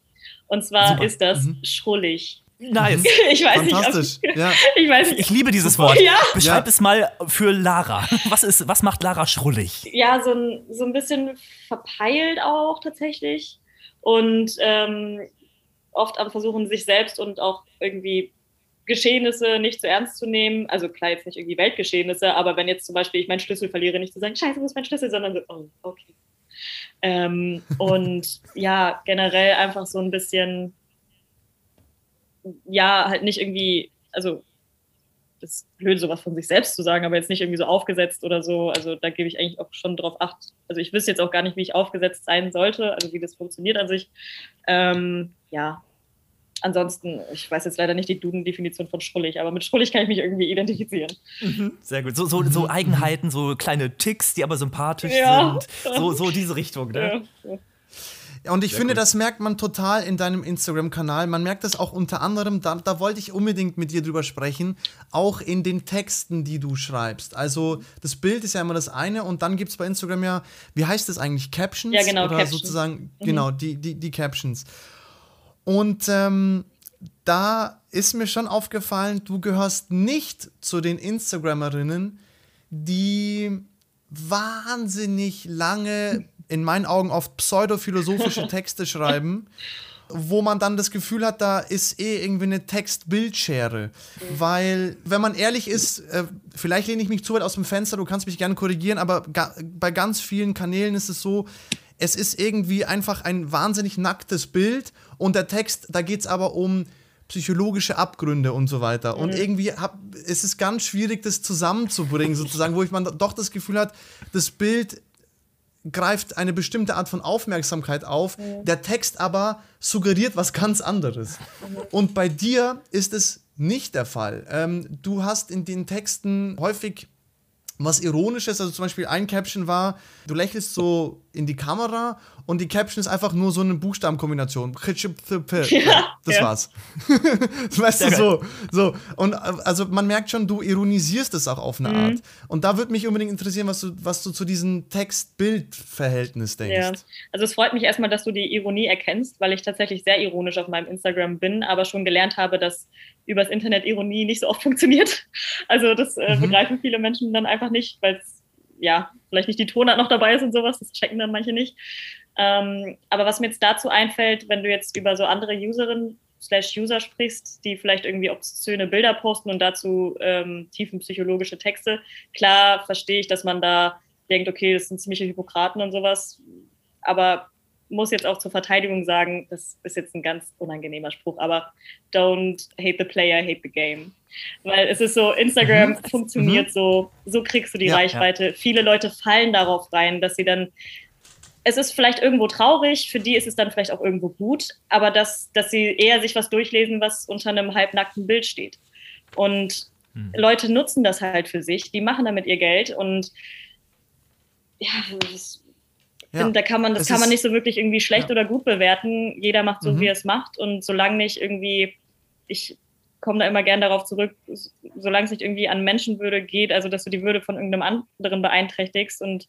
Und zwar Super. ist das mhm. schrullig. Nice. <laughs> Ich weiß Fantastisch. nicht. Ob, ja. ich, weiß nicht. ich liebe dieses Wort. Ja. Beschreib ja. es mal für Lara. <laughs> Was, ist, was macht Lara schrullig? Ja, so ein, so ein bisschen verpeilt auch tatsächlich. Und ähm, oft am Versuchen, sich selbst und auch irgendwie Geschehnisse nicht zu ernst zu nehmen. Also klar, jetzt nicht irgendwie Weltgeschehnisse, aber wenn jetzt zum Beispiel ich meinen Schlüssel verliere, nicht zu sagen, scheiße, wo ist mein Schlüssel, sondern so, oh, okay. Ähm, <laughs> und ja, generell einfach so ein bisschen, ja, halt nicht irgendwie, also das ist blöd, sowas von sich selbst zu sagen, aber jetzt nicht irgendwie so aufgesetzt oder so. Also da gebe ich eigentlich auch schon drauf acht. Also ich wüsste jetzt auch gar nicht, wie ich aufgesetzt sein sollte, also wie das funktioniert an sich. Ähm, ja, ansonsten, ich weiß jetzt leider nicht die Duden-Definition von schrullig, aber mit schrullig kann ich mich irgendwie identifizieren. Mhm. Sehr gut. So, so, so, mhm. Eigenheiten, so kleine Ticks, die aber sympathisch ja. sind. So, so diese Richtung, ne? Ja. Ja, und ich Sehr finde, gut. das merkt man total in deinem Instagram-Kanal. Man merkt das auch unter anderem, da, da wollte ich unbedingt mit dir drüber sprechen, auch in den Texten, die du schreibst. Also das Bild ist ja immer das eine und dann gibt es bei Instagram ja, wie heißt das eigentlich, Captions? Ja, genau, Oder Captions. sozusagen, mhm. genau, die, die, die Captions. Und ähm, da ist mir schon aufgefallen, du gehörst nicht zu den Instagrammerinnen, die wahnsinnig lange, in meinen Augen oft pseudophilosophische <laughs> Texte schreiben, wo man dann das Gefühl hat, da ist eh irgendwie eine Text-Bildschere. Weil, wenn man ehrlich ist, äh, vielleicht lehne ich mich zu weit aus dem Fenster, du kannst mich gerne korrigieren, aber ga bei ganz vielen Kanälen ist es so, es ist irgendwie einfach ein wahnsinnig nacktes Bild und der Text, da geht es aber um psychologische Abgründe und so weiter. Mhm. Und irgendwie hab, es ist ganz schwierig, das zusammenzubringen, sozusagen, wo ich man doch das Gefühl hat, das Bild greift eine bestimmte Art von Aufmerksamkeit auf, mhm. der Text aber suggeriert was ganz anderes. Mhm. Und bei dir ist es nicht der Fall. Ähm, du hast in den Texten häufig was Ironisches, also zum Beispiel ein Caption war, du lächelst so in die Kamera und die Caption ist einfach nur so eine Buchstabenkombination. Ja, das ja. war's. <laughs> weißt du, so, so. Und also man merkt schon, du ironisierst es auch auf eine mhm. Art. Und da würde mich unbedingt interessieren, was du, was du zu diesem Text-Bild-Verhältnis denkst. Ja. Also es freut mich erstmal, dass du die Ironie erkennst, weil ich tatsächlich sehr ironisch auf meinem Instagram bin, aber schon gelernt habe, dass übers Internet Ironie nicht so oft funktioniert. Also das äh, mhm. begreifen viele Menschen dann einfach nicht, weil es ja, vielleicht nicht die Tonart noch dabei ist und sowas, das checken dann manche nicht. Ähm, aber was mir jetzt dazu einfällt, wenn du jetzt über so andere Userinnen slash User sprichst, die vielleicht irgendwie obszöne Bilder posten und dazu ähm, tiefenpsychologische Texte, klar verstehe ich, dass man da denkt, okay, das sind ziemliche Hypokraten und sowas, aber muss jetzt auch zur Verteidigung sagen, das ist jetzt ein ganz unangenehmer Spruch, aber don't hate the player, hate the game. Weil es ist so, Instagram mhm. funktioniert mhm. so, so kriegst du die ja, Reichweite. Ja. Viele Leute fallen darauf rein, dass sie dann es ist vielleicht irgendwo traurig, für die ist es dann vielleicht auch irgendwo gut, aber dass, dass sie eher sich was durchlesen, was unter einem halbnackten Bild steht. Und hm. Leute nutzen das halt für sich, die machen damit ihr Geld und ja, das, ja da kann man, das kann man nicht so wirklich irgendwie schlecht ja. oder gut bewerten. Jeder macht so, mhm. wie er es macht und solange nicht irgendwie, ich komme da immer gern darauf zurück, solange es nicht irgendwie an Menschenwürde geht, also dass du die Würde von irgendeinem anderen beeinträchtigst und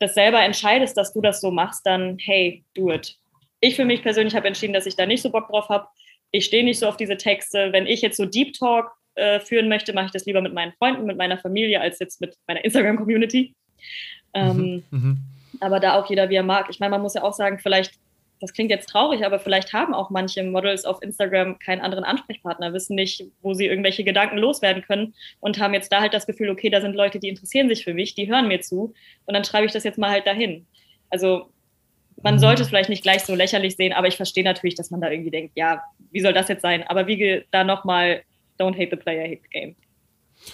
das selber entscheidest, dass du das so machst, dann hey, do it. Ich für mich persönlich habe entschieden, dass ich da nicht so Bock drauf habe. Ich stehe nicht so auf diese Texte. Wenn ich jetzt so Deep Talk äh, führen möchte, mache ich das lieber mit meinen Freunden, mit meiner Familie, als jetzt mit meiner Instagram-Community. Ähm, mhm, mhm. Aber da auch jeder, wie er mag. Ich meine, man muss ja auch sagen, vielleicht das klingt jetzt traurig, aber vielleicht haben auch manche Models auf Instagram keinen anderen Ansprechpartner, wissen nicht, wo sie irgendwelche Gedanken loswerden können und haben jetzt da halt das Gefühl, okay, da sind Leute, die interessieren sich für mich, die hören mir zu und dann schreibe ich das jetzt mal halt dahin. Also man mhm. sollte es vielleicht nicht gleich so lächerlich sehen, aber ich verstehe natürlich, dass man da irgendwie denkt, ja, wie soll das jetzt sein? Aber wie da nochmal, don't hate the player, hate the game.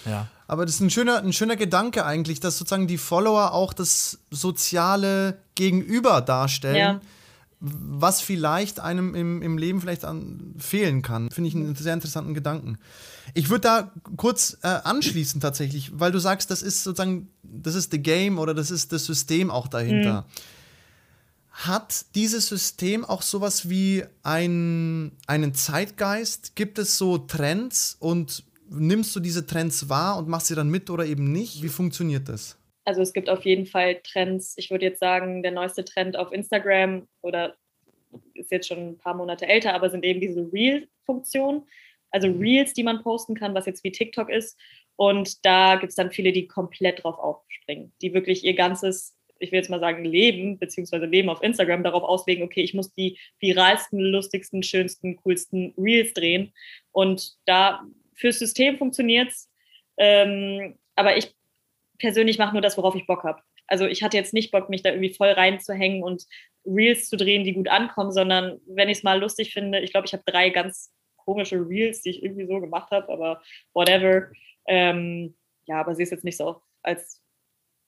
Ja. Aber das ist ein schöner, ein schöner Gedanke eigentlich, dass sozusagen die Follower auch das soziale Gegenüber darstellen. Ja was vielleicht einem im, im Leben vielleicht an, fehlen kann. Finde ich einen sehr interessanten Gedanken. Ich würde da kurz äh, anschließen tatsächlich, weil du sagst, das ist sozusagen, das ist the game oder das ist das System auch dahinter. Mhm. Hat dieses System auch sowas wie ein, einen Zeitgeist? Gibt es so Trends und nimmst du diese Trends wahr und machst sie dann mit oder eben nicht? Wie funktioniert das? Also es gibt auf jeden Fall Trends. Ich würde jetzt sagen, der neueste Trend auf Instagram oder ist jetzt schon ein paar Monate älter, aber sind eben diese Reel-Funktionen. Also Reels, die man posten kann, was jetzt wie TikTok ist. Und da gibt es dann viele, die komplett drauf aufspringen, die wirklich ihr ganzes ich will jetzt mal sagen, Leben, beziehungsweise Leben auf Instagram darauf auslegen, okay, ich muss die viralsten, lustigsten, schönsten, coolsten Reels drehen. Und da fürs System funktioniert es. Ähm, aber ich persönlich mache nur das, worauf ich Bock habe. Also ich hatte jetzt nicht Bock, mich da irgendwie voll reinzuhängen und Reels zu drehen, die gut ankommen, sondern wenn ich es mal lustig finde, ich glaube, ich habe drei ganz komische Reels, die ich irgendwie so gemacht habe, aber whatever. Ähm, ja, aber sie ist jetzt nicht so als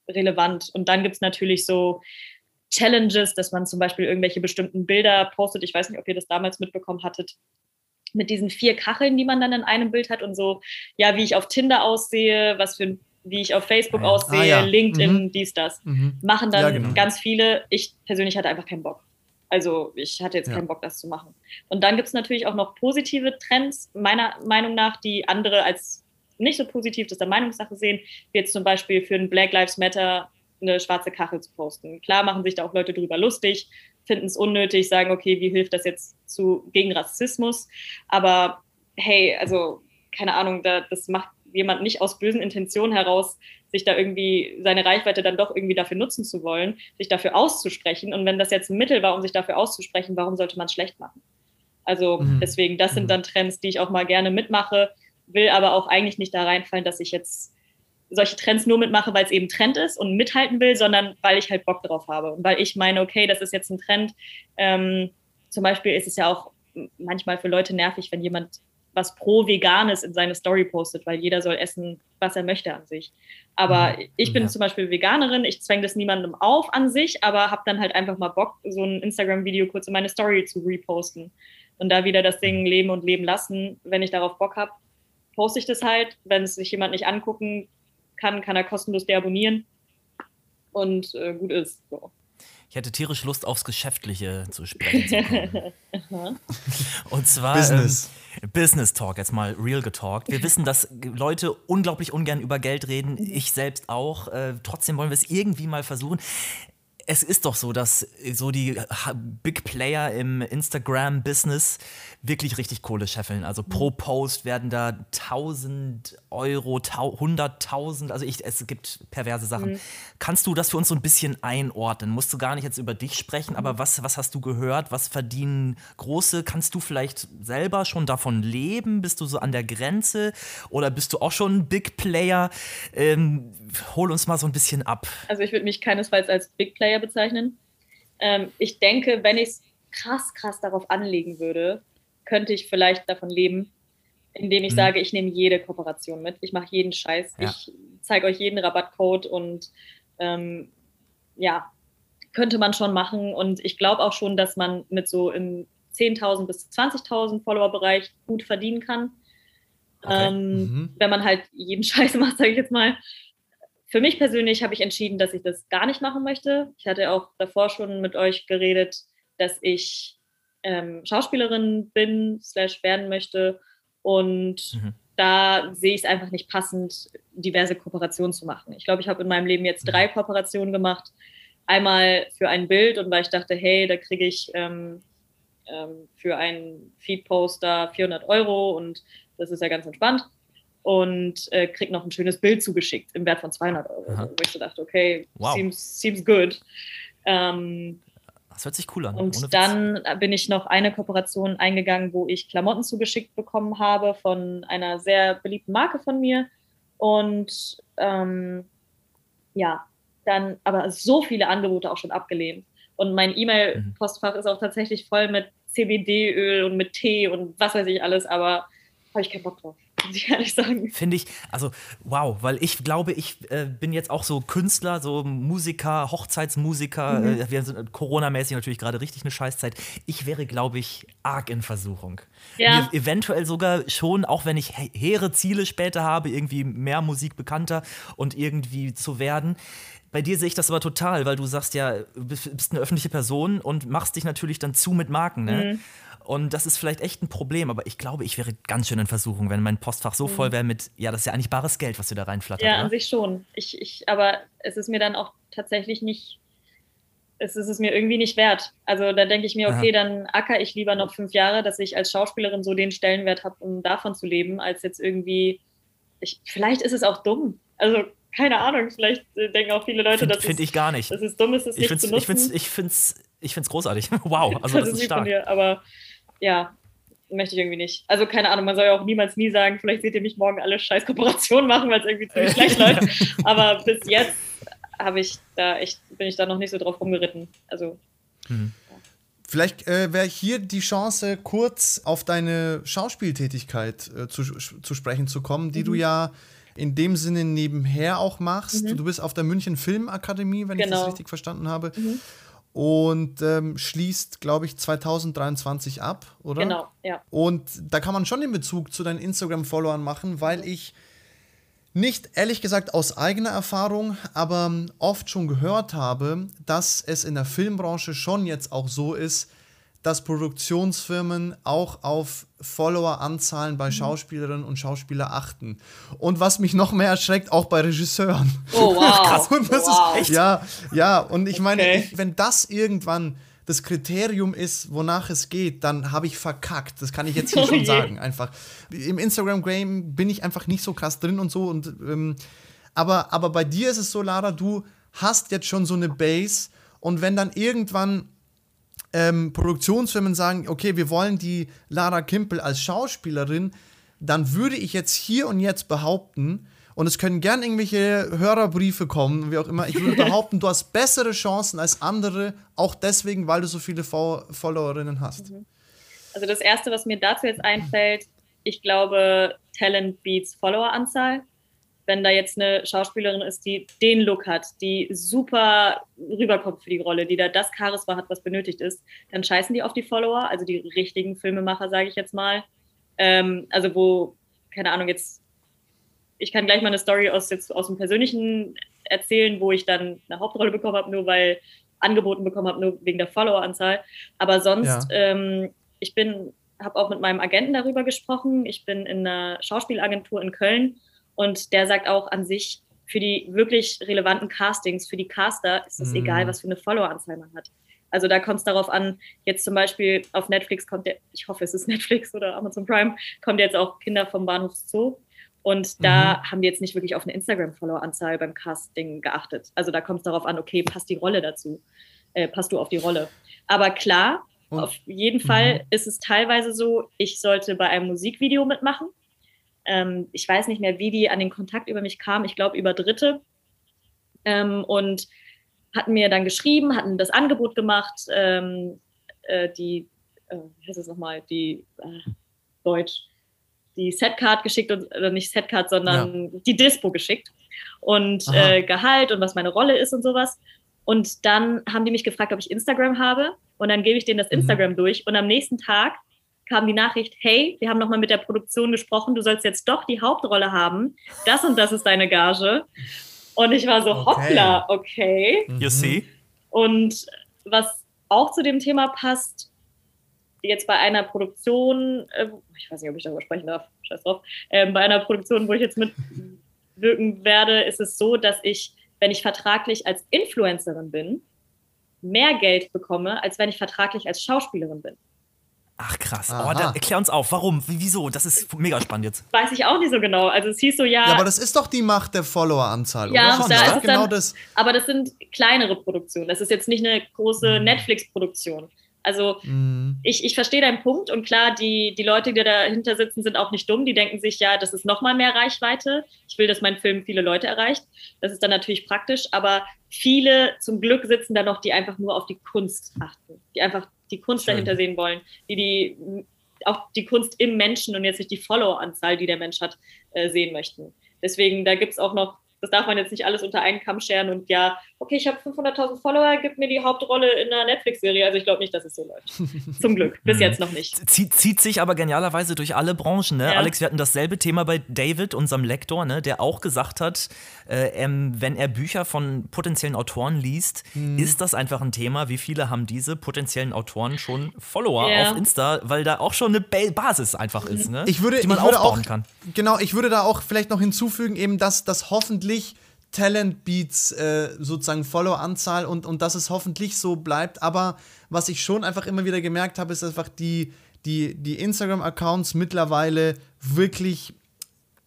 relevant. Und dann gibt es natürlich so Challenges, dass man zum Beispiel irgendwelche bestimmten Bilder postet. Ich weiß nicht, ob ihr das damals mitbekommen hattet mit diesen vier Kacheln, die man dann in einem Bild hat und so, ja, wie ich auf Tinder aussehe, was für wie ich auf Facebook ah, aussehe, ah, ja. LinkedIn, mhm. dies, das. Mhm. Machen dann ja, genau. ganz viele. Ich persönlich hatte einfach keinen Bock. Also ich hatte jetzt ja. keinen Bock, das zu machen. Und dann gibt es natürlich auch noch positive Trends, meiner Meinung nach, die andere als nicht so positiv, das ist der Meinungssache sehen, wie jetzt zum Beispiel für ein Black Lives Matter eine schwarze Kachel zu posten. Klar machen sich da auch Leute drüber lustig, finden es unnötig, sagen, okay, wie hilft das jetzt zu, gegen Rassismus? Aber hey, also keine Ahnung, da, das macht jemand nicht aus bösen Intentionen heraus, sich da irgendwie seine Reichweite dann doch irgendwie dafür nutzen zu wollen, sich dafür auszusprechen. Und wenn das jetzt ein Mittel war, um sich dafür auszusprechen, warum sollte man es schlecht machen? Also mhm. deswegen, das sind mhm. dann Trends, die ich auch mal gerne mitmache, will aber auch eigentlich nicht da reinfallen, dass ich jetzt solche Trends nur mitmache, weil es eben Trend ist und mithalten will, sondern weil ich halt Bock drauf habe und weil ich meine, okay, das ist jetzt ein Trend. Ähm, zum Beispiel ist es ja auch manchmal für Leute nervig, wenn jemand was pro Veganes in seine Story postet, weil jeder soll essen, was er möchte an sich. Aber mhm. ich bin ja. zum Beispiel Veganerin, ich zwänge das niemandem auf an sich, aber habe dann halt einfach mal Bock, so ein Instagram-Video kurz in meine Story zu reposten und da wieder das Ding leben und leben lassen, wenn ich darauf Bock habe poste ich das halt. Wenn es sich jemand nicht angucken kann, kann er kostenlos deabonnieren. Und äh, gut ist. So. Ich hätte tierisch Lust aufs Geschäftliche zu sprechen. Zu <laughs> Und zwar Business. Ähm, Business Talk, jetzt mal real getalkt. Wir wissen, dass Leute unglaublich ungern über Geld reden. Ich selbst auch. Äh, trotzdem wollen wir es irgendwie mal versuchen es ist doch so, dass so die Big Player im Instagram-Business wirklich richtig Kohle scheffeln. Also pro Post werden da 1000 Euro, 100.000, also ich, es gibt perverse Sachen. Mhm. Kannst du das für uns so ein bisschen einordnen? Musst du gar nicht jetzt über dich sprechen, aber was, was hast du gehört? Was verdienen Große? Kannst du vielleicht selber schon davon leben? Bist du so an der Grenze oder bist du auch schon ein Big Player? Ähm, hol uns mal so ein bisschen ab. Also ich würde mich keinesfalls als Big Player bezeichnen. Ähm, ich denke, wenn ich es krass, krass darauf anlegen würde, könnte ich vielleicht davon leben, indem ich mhm. sage, ich nehme jede Kooperation mit, ich mache jeden Scheiß, ja. ich zeige euch jeden Rabattcode und ähm, ja, könnte man schon machen. Und ich glaube auch schon, dass man mit so im 10.000 bis 20.000 Follower-Bereich gut verdienen kann. Okay. Ähm, mhm. Wenn man halt jeden <laughs> Scheiß macht, sage ich jetzt mal. Für mich persönlich habe ich entschieden, dass ich das gar nicht machen möchte. Ich hatte auch davor schon mit euch geredet, dass ich ähm, Schauspielerin bin, slash werden möchte und mhm. da sehe ich es einfach nicht passend, diverse Kooperationen zu machen. Ich glaube, ich habe in meinem Leben jetzt drei mhm. Kooperationen gemacht. Einmal für ein Bild und weil ich dachte, hey, da kriege ich ähm, ähm, für einen Feed-Poster 400 Euro und das ist ja ganz entspannt. Und äh, kriege noch ein schönes Bild zugeschickt im Wert von 200 Euro. Wo ich so dachte, okay, wow. seems, seems good. Ähm, das hört sich cool an. Und dann bin ich noch eine Kooperation eingegangen, wo ich Klamotten zugeschickt bekommen habe von einer sehr beliebten Marke von mir. Und ähm, ja, dann aber so viele Angebote auch schon abgelehnt. Und mein E-Mail-Postfach ist auch tatsächlich voll mit CBD-Öl und mit Tee und was weiß ich alles, aber habe ich keinen Bock drauf, <laughs> muss ich ehrlich sagen. Finde ich, also wow, weil ich glaube, ich äh, bin jetzt auch so Künstler, so Musiker, Hochzeitsmusiker. Mhm. Äh, wir sind Corona-mäßig natürlich gerade richtig eine Scheißzeit. Ich wäre, glaube ich, arg in Versuchung. Ja. Mir eventuell sogar schon, auch wenn ich he- hehre Ziele später habe, irgendwie mehr Musik bekannter und irgendwie zu werden. Bei dir sehe ich das aber total, weil du sagst ja, du bist bist eine öffentliche Person und machst dich natürlich dann zu mit Marken, ne? Mhm. Und das ist vielleicht echt ein Problem, aber ich glaube, ich wäre ganz schön in Versuchung, wenn mein Postfach so voll wäre mit, ja, das ist ja eigentlich bares Geld, was dir da reinflattert. Mhm. Ja, an oder? sich schon. Ich, ich, aber es ist mir dann auch tatsächlich nicht, es ist es mir irgendwie nicht wert. Also da denke ich mir, okay, dann acker ich lieber noch fünf Jahre, dass ich als Schauspielerin so den Stellenwert habe, um davon zu leben, als jetzt irgendwie, ich, vielleicht ist es auch dumm. Also keine Ahnung, vielleicht äh, denken auch viele Leute, Finde find es, ich gar nicht. dass es dumm ist, es Ich nicht finde zu es ich find's, nutzen. ich find's, ich find's großartig. <laughs> Wow, also das ist lieb von stark. dir, aber ja, möchte ich irgendwie nicht. Also keine Ahnung, man soll ja auch niemals nie sagen, vielleicht seht ihr mich morgen alle scheiß Kooperationen machen, weil es irgendwie ziemlich schlecht läuft. Aber bis jetzt habe ich da echt, bin ich da noch nicht so drauf rumgeritten. Also Vielleicht äh, wäre hier die Chance, kurz auf deine Schauspieltätigkeit äh, zu, zu sprechen zu kommen, die du Mhm. ja in dem Sinne nebenher auch machst. Du bist auf der München Filmakademie, wenn ich das Genau. richtig verstanden habe. Mhm. Und ähm, schließt, glaube ich, 2023 ab, oder? genau, ja. Und da kann man schon den Bezug zu deinen Instagram-Followern machen, weil ich nicht, ehrlich gesagt, aus eigener Erfahrung, aber oft schon gehört habe, dass es in der Filmbranche schon jetzt auch so ist, dass Produktionsfirmen auch auf Follower-Anzahlen bei Schauspielerinnen und Schauspieler achten. Und was mich noch mehr erschreckt, auch bei Regisseuren. Oh wow. <laughs> Krass. Und das wow. ist, ja, ja, und ich meine, Okay. wenn das irgendwann das Kriterium ist, wonach es geht, dann habe ich verkackt. Das kann ich jetzt hier <laughs> Oh schon je. sagen. Einfach. Im Instagram-Game bin ich einfach nicht so krass drin und so. Und, ähm, aber, aber bei dir ist es so, Lara, du hast jetzt schon so eine Base und wenn dann irgendwann ähm, Produktionsfirmen sagen, okay, wir wollen die Lara Kimpel als Schauspielerin, dann würde ich jetzt hier und jetzt behaupten, und es können gern irgendwelche Hörerbriefe kommen, wie auch immer, ich würde <laughs> behaupten, du hast bessere Chancen als andere, auch deswegen, weil du so viele Fo Followerinnen hast. Also das Erste, was mir dazu jetzt einfällt, ich glaube, Talent beats Followeranzahl. Wenn da jetzt eine Schauspielerin ist, die den Look hat, die super rüberkommt für die Rolle, die da das Charisma hat, was benötigt ist, dann scheißen die auf die Follower, also die richtigen Filmemacher, sage ich jetzt mal. Ähm, also wo, keine Ahnung, jetzt, ich kann gleich mal eine Story aus, jetzt, aus dem Persönlichen erzählen, wo ich dann eine Hauptrolle bekommen habe, nur weil angeboten bekommen habe, nur wegen der Followeranzahl. Aber sonst, Ja. ähm, ich bin, habe auch mit meinem Agenten darüber gesprochen. Ich bin in einer Schauspielagentur in Köln und der sagt auch an sich, für die wirklich relevanten Castings, für die Caster ist es Mhm. egal, was für eine Followeranzahl man hat. Also da kommt es darauf an, jetzt zum Beispiel auf Netflix kommt der, ich hoffe, es ist Netflix oder Amazon Prime, kommt jetzt auch Kinder vom Bahnhof Zoo. Und da haben die jetzt nicht wirklich auf eine Instagram-Follower-Anzahl beim Casting geachtet. Also da kommt es darauf an, okay, passt die Rolle dazu? Äh, passt du auf die Rolle? Aber klar, Und- auf jeden Fall ist es teilweise so, ich sollte bei einem Musikvideo mitmachen. Ähm, ich weiß nicht mehr, wie die an den Kontakt über mich kamen. Ich glaube, über Dritte. Ähm, und hatten mir dann geschrieben, hatten das Angebot gemacht, ähm, äh, die, äh, wie heißt es nochmal, die äh, Deutsch, die Setcard geschickt, und, oder nicht Setcard, sondern die Dispo geschickt und äh, Gehalt und was meine Rolle ist und sowas. Und dann haben die mich gefragt, ob ich Instagram habe und dann gebe ich denen das Mhm. Instagram durch und am nächsten Tag kam die Nachricht, hey, wir haben nochmal mit der Produktion gesprochen, du sollst jetzt doch die Hauptrolle haben, das und das ist deine Gage. Und ich war so, Okay. hoppla, okay. You see? Und was auch zu dem Thema passt, jetzt bei einer Produktion, äh, ich weiß nicht, ob ich darüber sprechen darf, scheiß drauf, ähm, bei einer Produktion, wo ich jetzt mitwirken werde, ist es so, dass ich, wenn ich vertraglich als Influencerin bin, mehr Geld bekomme, als wenn ich vertraglich als Schauspielerin bin. Ach krass. Aha. Oh, dann erklär uns auf, warum, Wie- wieso? Das ist mega spannend jetzt. Weiß ich auch nicht so genau. Also es hieß so, ja, Ja, aber das ist doch die Macht der Follower-Anzahl, Ja, oder? Das da ist ist doch genau dann- das. aber das sind kleinere Produktionen. Das ist jetzt nicht eine große Netflix-Produktion. Also Mhm. ich, ich verstehe deinen Punkt und klar, die, die Leute, die dahinter sitzen, sind auch nicht dumm. Die denken sich, ja, das ist nochmal mehr Reichweite. Ich will, dass mein Film viele Leute erreicht. Das ist dann natürlich praktisch, aber viele zum Glück sitzen da noch, die einfach nur auf die Kunst achten, die einfach die Kunst Schön. dahinter sehen wollen, die die auch die Kunst im Menschen und jetzt nicht die Follower-Anzahl, die der Mensch hat, äh, sehen möchten. Deswegen, da gibt es auch noch das darf man jetzt nicht alles unter einen Kamm scheren und ja, okay, ich habe 500.000 Follower, gib mir die Hauptrolle in einer Netflix-Serie. Also ich glaube nicht, dass es so läuft. <laughs> Zum Glück. Bis mhm. jetzt noch nicht. Zieht, zieht sich aber genialerweise durch alle Branchen. Ne? Ja. Alex, wir hatten dasselbe Thema bei David, unserem Lektor, ne? der auch gesagt hat, äh, ähm, wenn er Bücher von potenziellen Autoren liest, mhm. ist das einfach ein Thema. Wie viele haben diese potenziellen Autoren schon Follower ja. auf Insta, weil da auch schon eine Basis einfach mhm. ist, ne? ich würde, die man ich würde aufbauen auch, kann. Genau, ich würde da auch vielleicht noch hinzufügen, eben, dass das hoffentlich hoffentlich Talent Beats äh, sozusagen Follow-Anzahl und, und dass es hoffentlich so bleibt. Aber was ich schon einfach immer wieder gemerkt habe, ist einfach die, die, die Instagram-Accounts mittlerweile wirklich,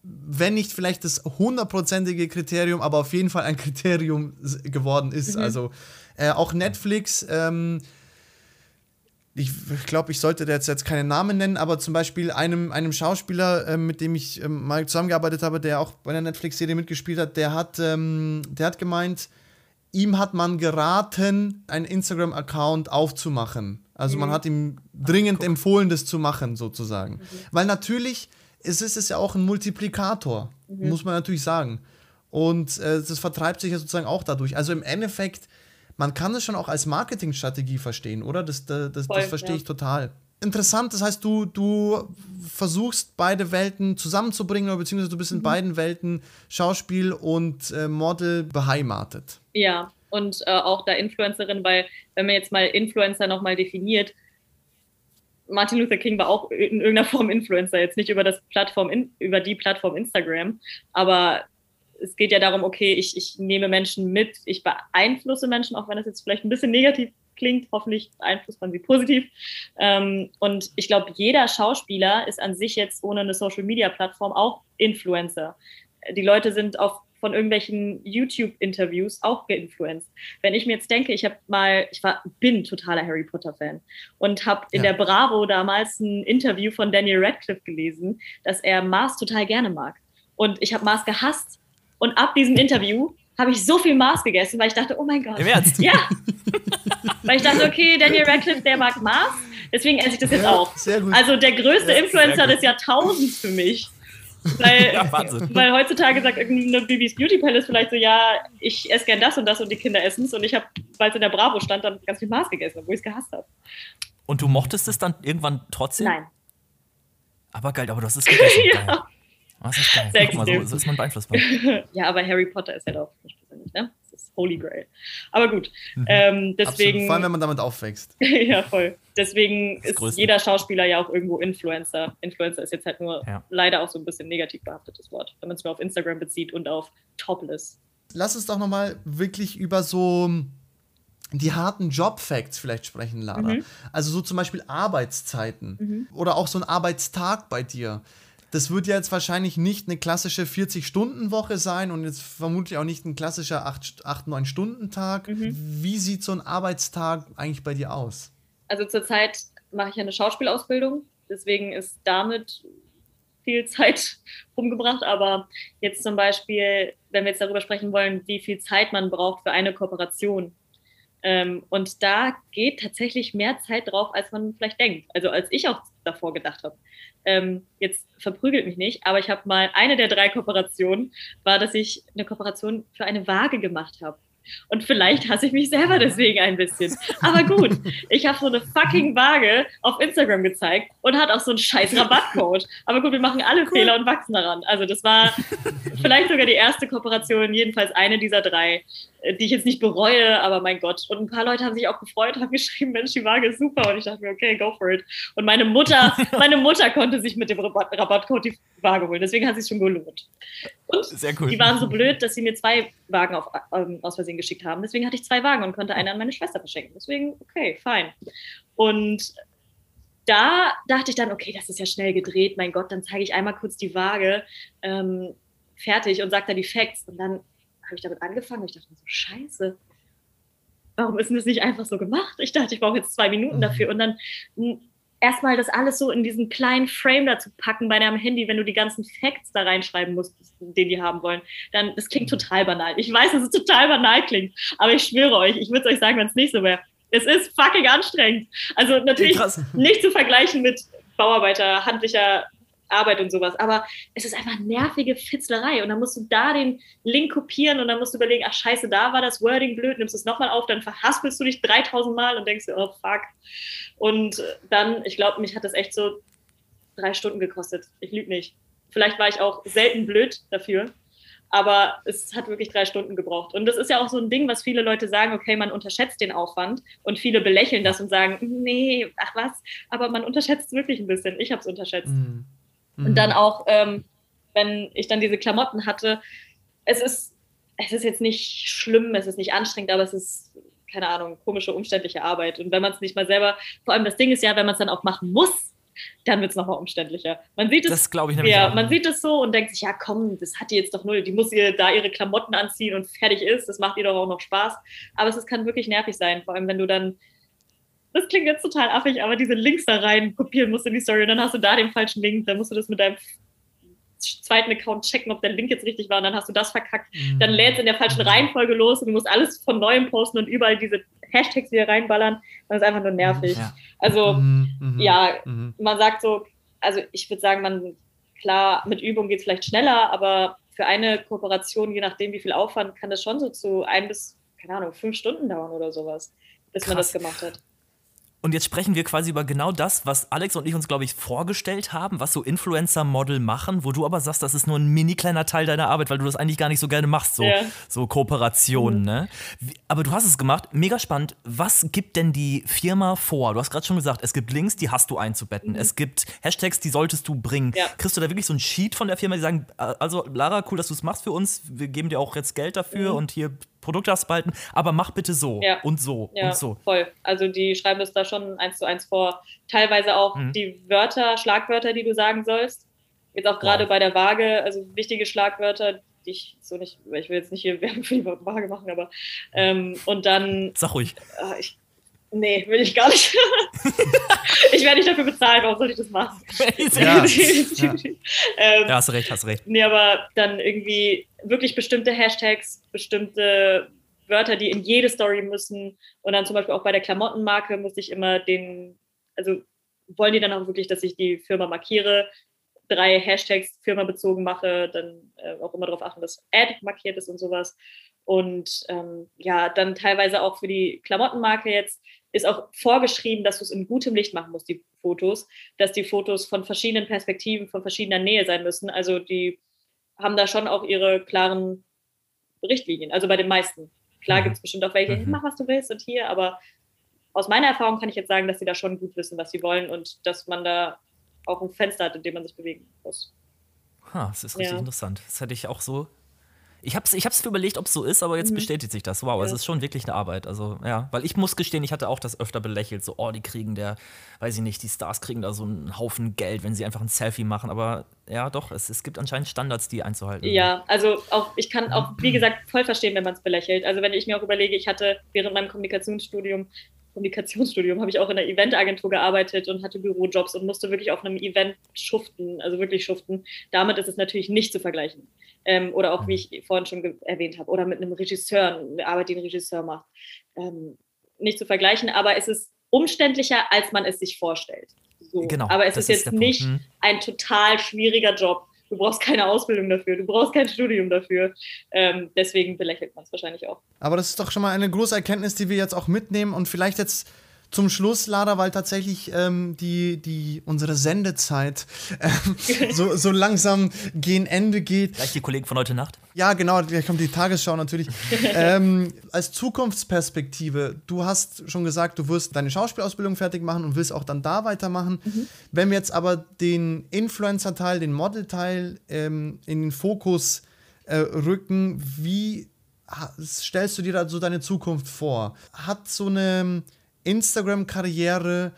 wenn nicht vielleicht das hundertprozentige Kriterium, aber auf jeden Fall ein <laughs> Kriterium geworden ist. Mhm. Also äh, auch Netflix. Ähm, ich glaube, ich sollte jetzt, jetzt keinen Namen nennen, aber zum Beispiel einem, einem Schauspieler, äh, mit dem ich ähm, mal zusammengearbeitet habe, der auch bei einer Netflix-Serie mitgespielt hat, der hat, ähm, der hat gemeint, ihm hat man geraten, einen Instagram-Account aufzumachen. Also mhm. man hat ihm dringend Ach, empfohlen, das zu machen, sozusagen. Mhm. Weil natürlich es ist es ja auch ein Multiplikator, mhm. muss man natürlich sagen. Und äh, das vertreibt sich ja sozusagen auch dadurch. Also im Endeffekt man kann es schon auch als Marketingstrategie verstehen, oder? Das, das, das, das verstehe ich total. Interessant, das heißt, du, du versuchst beide Welten zusammenzubringen, oder beziehungsweise du bist in mhm. beiden Welten Schauspiel und äh, Model beheimatet. Ja, und äh, auch da Influencerin, weil wenn man jetzt mal Influencer nochmal definiert, Martin Luther King war auch in irgendeiner Form Influencer, jetzt nicht über das Plattform, über die Plattform Instagram, aber es geht ja darum, okay, ich, ich nehme Menschen mit, ich beeinflusse Menschen, auch wenn das jetzt vielleicht ein bisschen negativ klingt. Hoffentlich beeinflusst man sie positiv. Ähm, und ich glaube, jeder Schauspieler ist an sich jetzt ohne eine Social-Media-Plattform auch Influencer. Die Leute sind auf von irgendwelchen YouTube-Interviews auch geinfluenced. Wenn ich mir jetzt denke, ich habe mal, ich war, bin totaler Harry Potter-Fan und habe in ja. der Bravo damals ein Interview von Daniel Radcliffe gelesen, dass er Mars total gerne mag. Und ich habe Mars gehasst, und ab diesem Interview habe ich so viel Mars gegessen, weil ich dachte, oh mein Gott. Im Ernst? Ja. <laughs> weil ich dachte, okay, Daniel Radcliffe, der mag Mars, deswegen esse ich das jetzt auch. Sehr gut. Also der größte ja, Influencer des Jahrtausends für mich. Weil, <laughs> ja, weil heutzutage sagt irgendeine Bibis Beauty Palace vielleicht so, ja, ich esse gern das und das und die Kinder essen es. Und ich habe, weil es in der Bravo stand, dann ganz viel Mars gegessen, obwohl ich es gehasst habe. Und du mochtest es dann irgendwann trotzdem? Nein. Aber geil, aber du hast es gegessen. <laughs> ja. Oh, das ist geil. Sehr Guck mal, so, so, ist man beeinflussbar. <laughs> ja, aber Harry Potter ist halt auch nicht persönlich, ne? Das ist Holy Grail. Aber gut, mhm. ähm, deswegen. Absolut. Vor allem, wenn man damit aufwächst. <laughs> ja, voll. Deswegen ist Größte. jeder Schauspieler ja auch irgendwo Influencer. Influencer ist jetzt halt nur ja. leider auch so ein bisschen negativ behaftetes Wort, wenn man es nur auf Instagram bezieht und auf Topless. Lass uns doch nochmal wirklich über so die harten Job-Facts vielleicht sprechen, Lara. Mhm. Also so zum Beispiel Arbeitszeiten mhm. oder auch so ein Arbeitstag bei dir das wird ja jetzt wahrscheinlich nicht eine klassische 40-Stunden-Woche sein und jetzt vermutlich auch nicht ein klassischer 8-9-Stunden-Tag. Mhm. Wie sieht so ein Arbeitstag eigentlich bei dir aus? Also zurzeit mache ich eine Schauspielausbildung, deswegen ist damit viel Zeit <laughs> rumgebracht. Aber jetzt zum Beispiel, wenn wir jetzt darüber sprechen wollen, wie viel Zeit man braucht für eine Kooperation. Ähm, und da geht tatsächlich mehr Zeit drauf, als man vielleicht denkt. Also als ich auch davor gedacht habe ähm, jetzt verprügelt mich nicht, aber ich habe mal eine der drei Kooperationen, war, dass ich eine Kooperation für eine Waage gemacht habe. Und vielleicht hasse ich mich selber deswegen ein bisschen. Aber gut, ich habe so eine fucking Waage auf Instagram gezeigt und hat auch so einen scheiß Rabattcode. Aber gut, wir machen alle cool. Fehler und wachsen daran. Also das war vielleicht sogar die erste Kooperation, jedenfalls eine dieser drei, die ich jetzt nicht bereue, aber mein Gott. Und ein paar Leute haben sich auch gefreut, haben <laughs> geschrieben, Mensch, die Waage ist super. Und ich dachte mir, okay, go for it. Und meine Mutter, <laughs> meine Mutter konnte sich mit dem Rabatt Rabattcode die Waage holen. Deswegen hat es sich schon gelohnt. Und Sehr cool. die waren so blöd, dass sie mir zwei Wagen auf, ähm, aus Versehen geschickt haben. Deswegen hatte ich zwei Wagen und konnte eine an meine Schwester verschenken. Deswegen, okay, fein. Und da dachte ich dann, okay, das ist ja schnell gedreht, mein Gott, dann zeige ich einmal kurz die Waage, ähm, fertig und sage da die Facts. Und dann habe ich damit angefangen ich dachte so, scheiße, warum ist denn das nicht einfach so gemacht? Ich dachte, ich brauche jetzt zwei Minuten mhm. dafür. Und dann hm, erstmal das alles so in diesen kleinen Frame dazu packen bei deinem Handy, wenn du die ganzen Facts da reinschreiben musst, den die haben wollen, dann, das klingt mhm. total banal. Ich weiß, dass es total banal klingt, aber ich schwöre euch, ich würde es euch sagen, wenn es nicht so wäre. Es ist fucking anstrengend. Also natürlich nicht zu vergleichen mit Bauarbeiter, handlicher Arbeit und sowas. Aber es ist einfach nervige Fitzlerei. Und dann musst du da den Link kopieren und dann musst du überlegen, ach scheiße, da war das Wording blöd, nimmst es nochmal auf, dann verhaspelst du dich 3000 Mal und denkst dir, oh fuck. Und dann, ich glaube, mich hat das echt so drei Stunden gekostet. Ich lüge nicht. Vielleicht war ich auch selten blöd dafür. Aber es hat wirklich drei Stunden gebraucht. Und das ist ja auch so ein Ding, was viele Leute sagen, okay, man unterschätzt den Aufwand. Und viele belächeln das und sagen, nee, ach was. Aber man unterschätzt es wirklich ein bisschen. Ich habe es unterschätzt. Mhm. Mhm. Und dann auch, ähm, wenn ich dann diese Klamotten hatte, es ist, es ist jetzt nicht schlimm, es ist nicht anstrengend, aber es ist, keine Ahnung, komische, umständliche Arbeit. Und wenn man es nicht mal selber, vor allem das Ding ist ja, wenn man es dann auch machen muss, dann wird es nochmal umständlicher. Man sieht es, das glaube ich nämlich ja, auch. man sieht es so und denkt sich, ja komm, das hat die jetzt doch null, die muss ihr da ihre Klamotten anziehen und fertig ist, das macht ihr doch auch noch Spaß. Aber es kann wirklich nervig sein, vor allem wenn du dann das klingt jetzt total affig, aber diese Links da rein kopieren musst in die Story und dann hast du da den falschen Link, dann musst du das mit deinem zweiten Account checken, ob der Link jetzt richtig war und dann hast du das verkackt. Mhm. Dann lädt es in der falschen mhm. Reihenfolge los und du musst alles von neuem posten und überall diese Hashtags wieder reinballern. Das ist einfach nur nervig. Ja. Also, mhm. mhm. ja, mhm. man sagt so, also ich würde sagen, man, klar, mit Übung geht es vielleicht schneller, aber für eine Kooperation, je nachdem, wie viel Aufwand, kann das schon so zu ein bis, keine Ahnung, fünf Stunden dauern oder sowas, bis Krass. man das gemacht hat. Und jetzt sprechen wir quasi über genau das, was Alex und ich uns, glaube ich, vorgestellt haben, was so Influencer-Model machen, wo du aber sagst, das ist nur ein mini kleiner Teil deiner Arbeit, weil du das eigentlich gar nicht so gerne machst, so, ja. so Kooperationen. Mhm. Ne? Aber du hast es gemacht, mega spannend. Was gibt denn die Firma vor? Du hast gerade schon gesagt, es gibt Links, die hast du einzubetten. Mhm. Es gibt Hashtags, die solltest du bringen. Ja. Kriegst du da wirklich so ein Sheet von der Firma, die sagen, also Lara, cool, dass du es machst für uns, wir geben dir auch jetzt Geld dafür mhm. und hier Produkte hast behalten, aber mach bitte so ja. und so ja, und so. Voll. Also die schreiben es da schon eins zu eins vor. Teilweise auch mhm. die Wörter, Schlagwörter, die du sagen sollst. Jetzt auch gerade wow. bei der Waage, also wichtige Schlagwörter, die ich so nicht, ich will jetzt nicht hier Werbung für die Waage machen, aber ähm, und dann. Sag ruhig. Äh, ich, nee, will ich gar nicht. <laughs> ich werde nicht dafür bezahlt, warum soll ich das machen? <laughs> ja. <laughs> ja. ähm, ja, hast recht, hast recht. Nee, aber dann irgendwie wirklich bestimmte Hashtags, bestimmte Wörter, die in jede Story müssen. Und dann zum Beispiel auch bei der Klamottenmarke muss ich immer den, also wollen die dann auch wirklich, dass ich die Firma markiere, drei Hashtags firmabezogen mache, dann äh, auch immer darauf achten, dass Ad markiert ist und sowas. Und ähm, ja, dann teilweise auch für die Klamottenmarke jetzt ist auch vorgeschrieben, dass du es in gutem Licht machen musst, die Fotos, dass die Fotos von verschiedenen Perspektiven, von verschiedener Nähe sein müssen. Also die haben da schon auch ihre klaren Richtlinien, also bei den meisten. Klar mhm. gibt es bestimmt auch welche, mhm. mach was du willst und hier, aber aus meiner Erfahrung kann ich jetzt sagen, dass sie da schon gut wissen, was sie wollen und dass man da auch ein Fenster hat, in dem man sich bewegen muss. Ha, das ist richtig ja. interessant. Das hätte ich auch so ich habe es ich hab's überlegt, ob es so ist, aber jetzt mhm. bestätigt sich das. Wow, ja. es ist schon wirklich eine Arbeit. Also, ja, weil ich muss gestehen, ich hatte auch das öfter belächelt. So, oh, die kriegen der, weiß ich nicht, die Stars kriegen da so einen Haufen Geld, wenn sie einfach ein Selfie machen. Aber ja, doch, es, es gibt anscheinend Standards, die einzuhalten. Ja, also auch, ich kann auch, wie gesagt, voll verstehen, wenn man es belächelt. Also, wenn ich mir auch überlege, ich hatte während meinem Kommunikationsstudium Kommunikationsstudium habe ich auch in einer Eventagentur gearbeitet und hatte Bürojobs und musste wirklich auf einem Event schuften, also wirklich schuften. Damit ist es natürlich nicht zu vergleichen. Ähm, oder auch, wie ich vorhin schon erwähnt habe, oder mit einem Regisseur, eine Arbeit, die ein Regisseur macht. Ähm, nicht zu vergleichen, aber es ist umständlicher, als man es sich vorstellt. So. Genau, aber es ist jetzt ist nicht hm. ein total schwieriger Job. Du brauchst keine Ausbildung dafür, du brauchst kein Studium dafür. Ähm, deswegen belächelt man es wahrscheinlich auch. Aber das ist doch schon mal eine große Erkenntnis, die wir jetzt auch mitnehmen und vielleicht jetzt zum Schluss, Lada, weil tatsächlich ähm, die, die, unsere Sendezeit ähm, so, so langsam gegen Ende geht. Gleich die Kollegen von heute Nacht. Ja, genau, gleich kommt die Tagesschau natürlich. <laughs> ähm, als Zukunftsperspektive, du hast schon gesagt, du wirst deine Schauspielausbildung fertig machen und willst auch dann da weitermachen. Mhm. Wenn wir jetzt aber den Influencer-Teil, den Model-Teil ähm, in den Fokus äh, rücken, wie stellst du dir da so deine Zukunft vor? Hat so eine Instagram-Karriere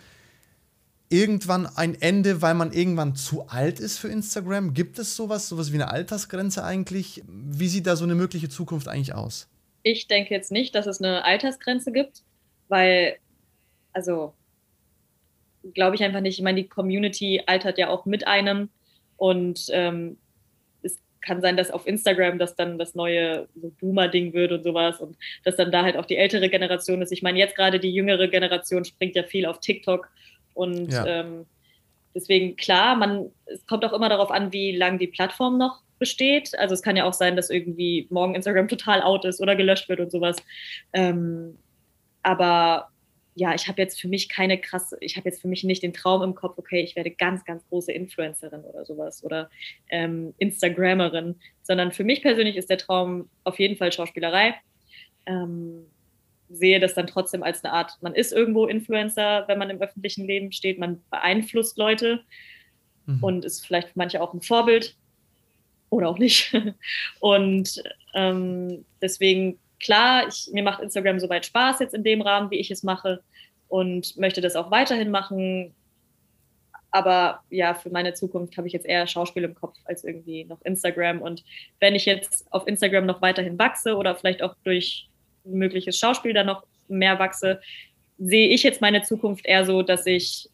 irgendwann ein Ende, weil man irgendwann zu alt ist für Instagram? Gibt es sowas, sowas wie eine Altersgrenze eigentlich? Wie sieht da so eine mögliche Zukunft eigentlich aus? Ich denke jetzt nicht, dass es eine Altersgrenze gibt, weil, also, glaube ich einfach nicht. Ich meine, die Community altert ja auch mit einem und ähm, kann sein, dass auf Instagram das dann das neue so Boomer-Ding wird und sowas und dass dann da halt auch die ältere Generation ist. Ich meine, jetzt gerade die jüngere Generation springt ja viel auf TikTok und ja. ähm, deswegen klar, man, es kommt auch immer darauf an, wie lange die Plattform noch besteht. Also es kann ja auch sein, dass irgendwie morgen Instagram total out ist oder gelöscht wird und sowas. Ähm, aber ja, ich habe jetzt für mich keine krasse, ich habe jetzt für mich nicht den Traum im Kopf, okay, ich werde ganz, ganz große Influencerin oder sowas oder ähm, Instagrammerin, sondern für mich persönlich ist der Traum auf jeden Fall Schauspielerei. Ähm, sehe das dann trotzdem als eine Art, man ist irgendwo Influencer, wenn man im öffentlichen Leben steht, man beeinflusst Leute mhm. und ist vielleicht für manche auch ein Vorbild oder auch nicht. <laughs> Und ähm, deswegen klar, ich, mir macht Instagram soweit Spaß jetzt in dem Rahmen, wie ich es mache und möchte das auch weiterhin machen. Aber ja, für meine Zukunft habe ich jetzt eher Schauspiel im Kopf als irgendwie noch Instagram. Und wenn ich jetzt auf Instagram noch weiterhin wachse oder vielleicht auch durch mögliches Schauspiel dann noch mehr wachse, sehe ich jetzt meine Zukunft eher so, dass ich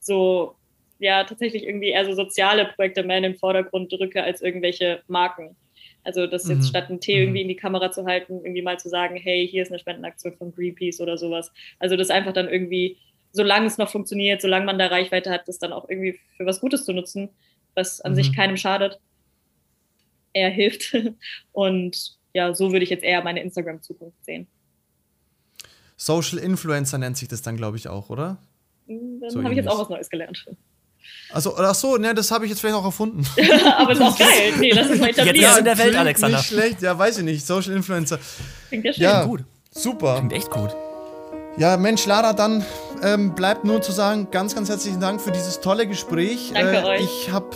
so ja tatsächlich irgendwie eher so soziale Projekte mehr in den Vordergrund drücke als irgendwelche Marken. Also das jetzt mhm. statt einen Tee irgendwie mhm. in die Kamera zu halten, irgendwie mal zu sagen, hey, hier ist eine Spendenaktion von Greenpeace oder sowas. Also das einfach dann irgendwie, solange es noch funktioniert, solange man da Reichweite hat, das dann auch irgendwie für was Gutes zu nutzen, was an mhm. sich keinem schadet, eher hilft. <laughs> Und ja, so würde ich jetzt eher meine Instagram-Zukunft sehen. Social Influencer nennt sich das dann, glaube ich, auch, oder? Dann so habe ich jetzt auch was Neues gelernt. Also, ach so, ne, das habe ich jetzt vielleicht auch erfunden. <laughs> Aber ist auch geil. Nee, lass es mal <laughs> etablieren. Jetzt ist in der Welt, Alexander. Nicht schlecht, ja, weiß ich nicht. Social Influencer. Klingt ja schön. Ja, gut. Super. Klingt echt gut. Ja, Mensch, Lara, dann ähm, bleibt nur zu sagen, ganz, ganz herzlichen Dank für dieses tolle Gespräch. Danke äh, euch. Ich habe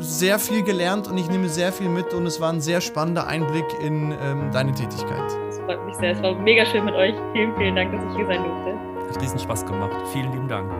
sehr viel gelernt und ich nehme sehr viel mit und es war ein sehr spannender Einblick in ähm, deine Tätigkeit. Das freut mich sehr. Es war mega schön mit euch. Vielen, vielen Dank, dass ich hier sein durfte. Hat riesen Spaß gemacht. Vielen lieben Dank.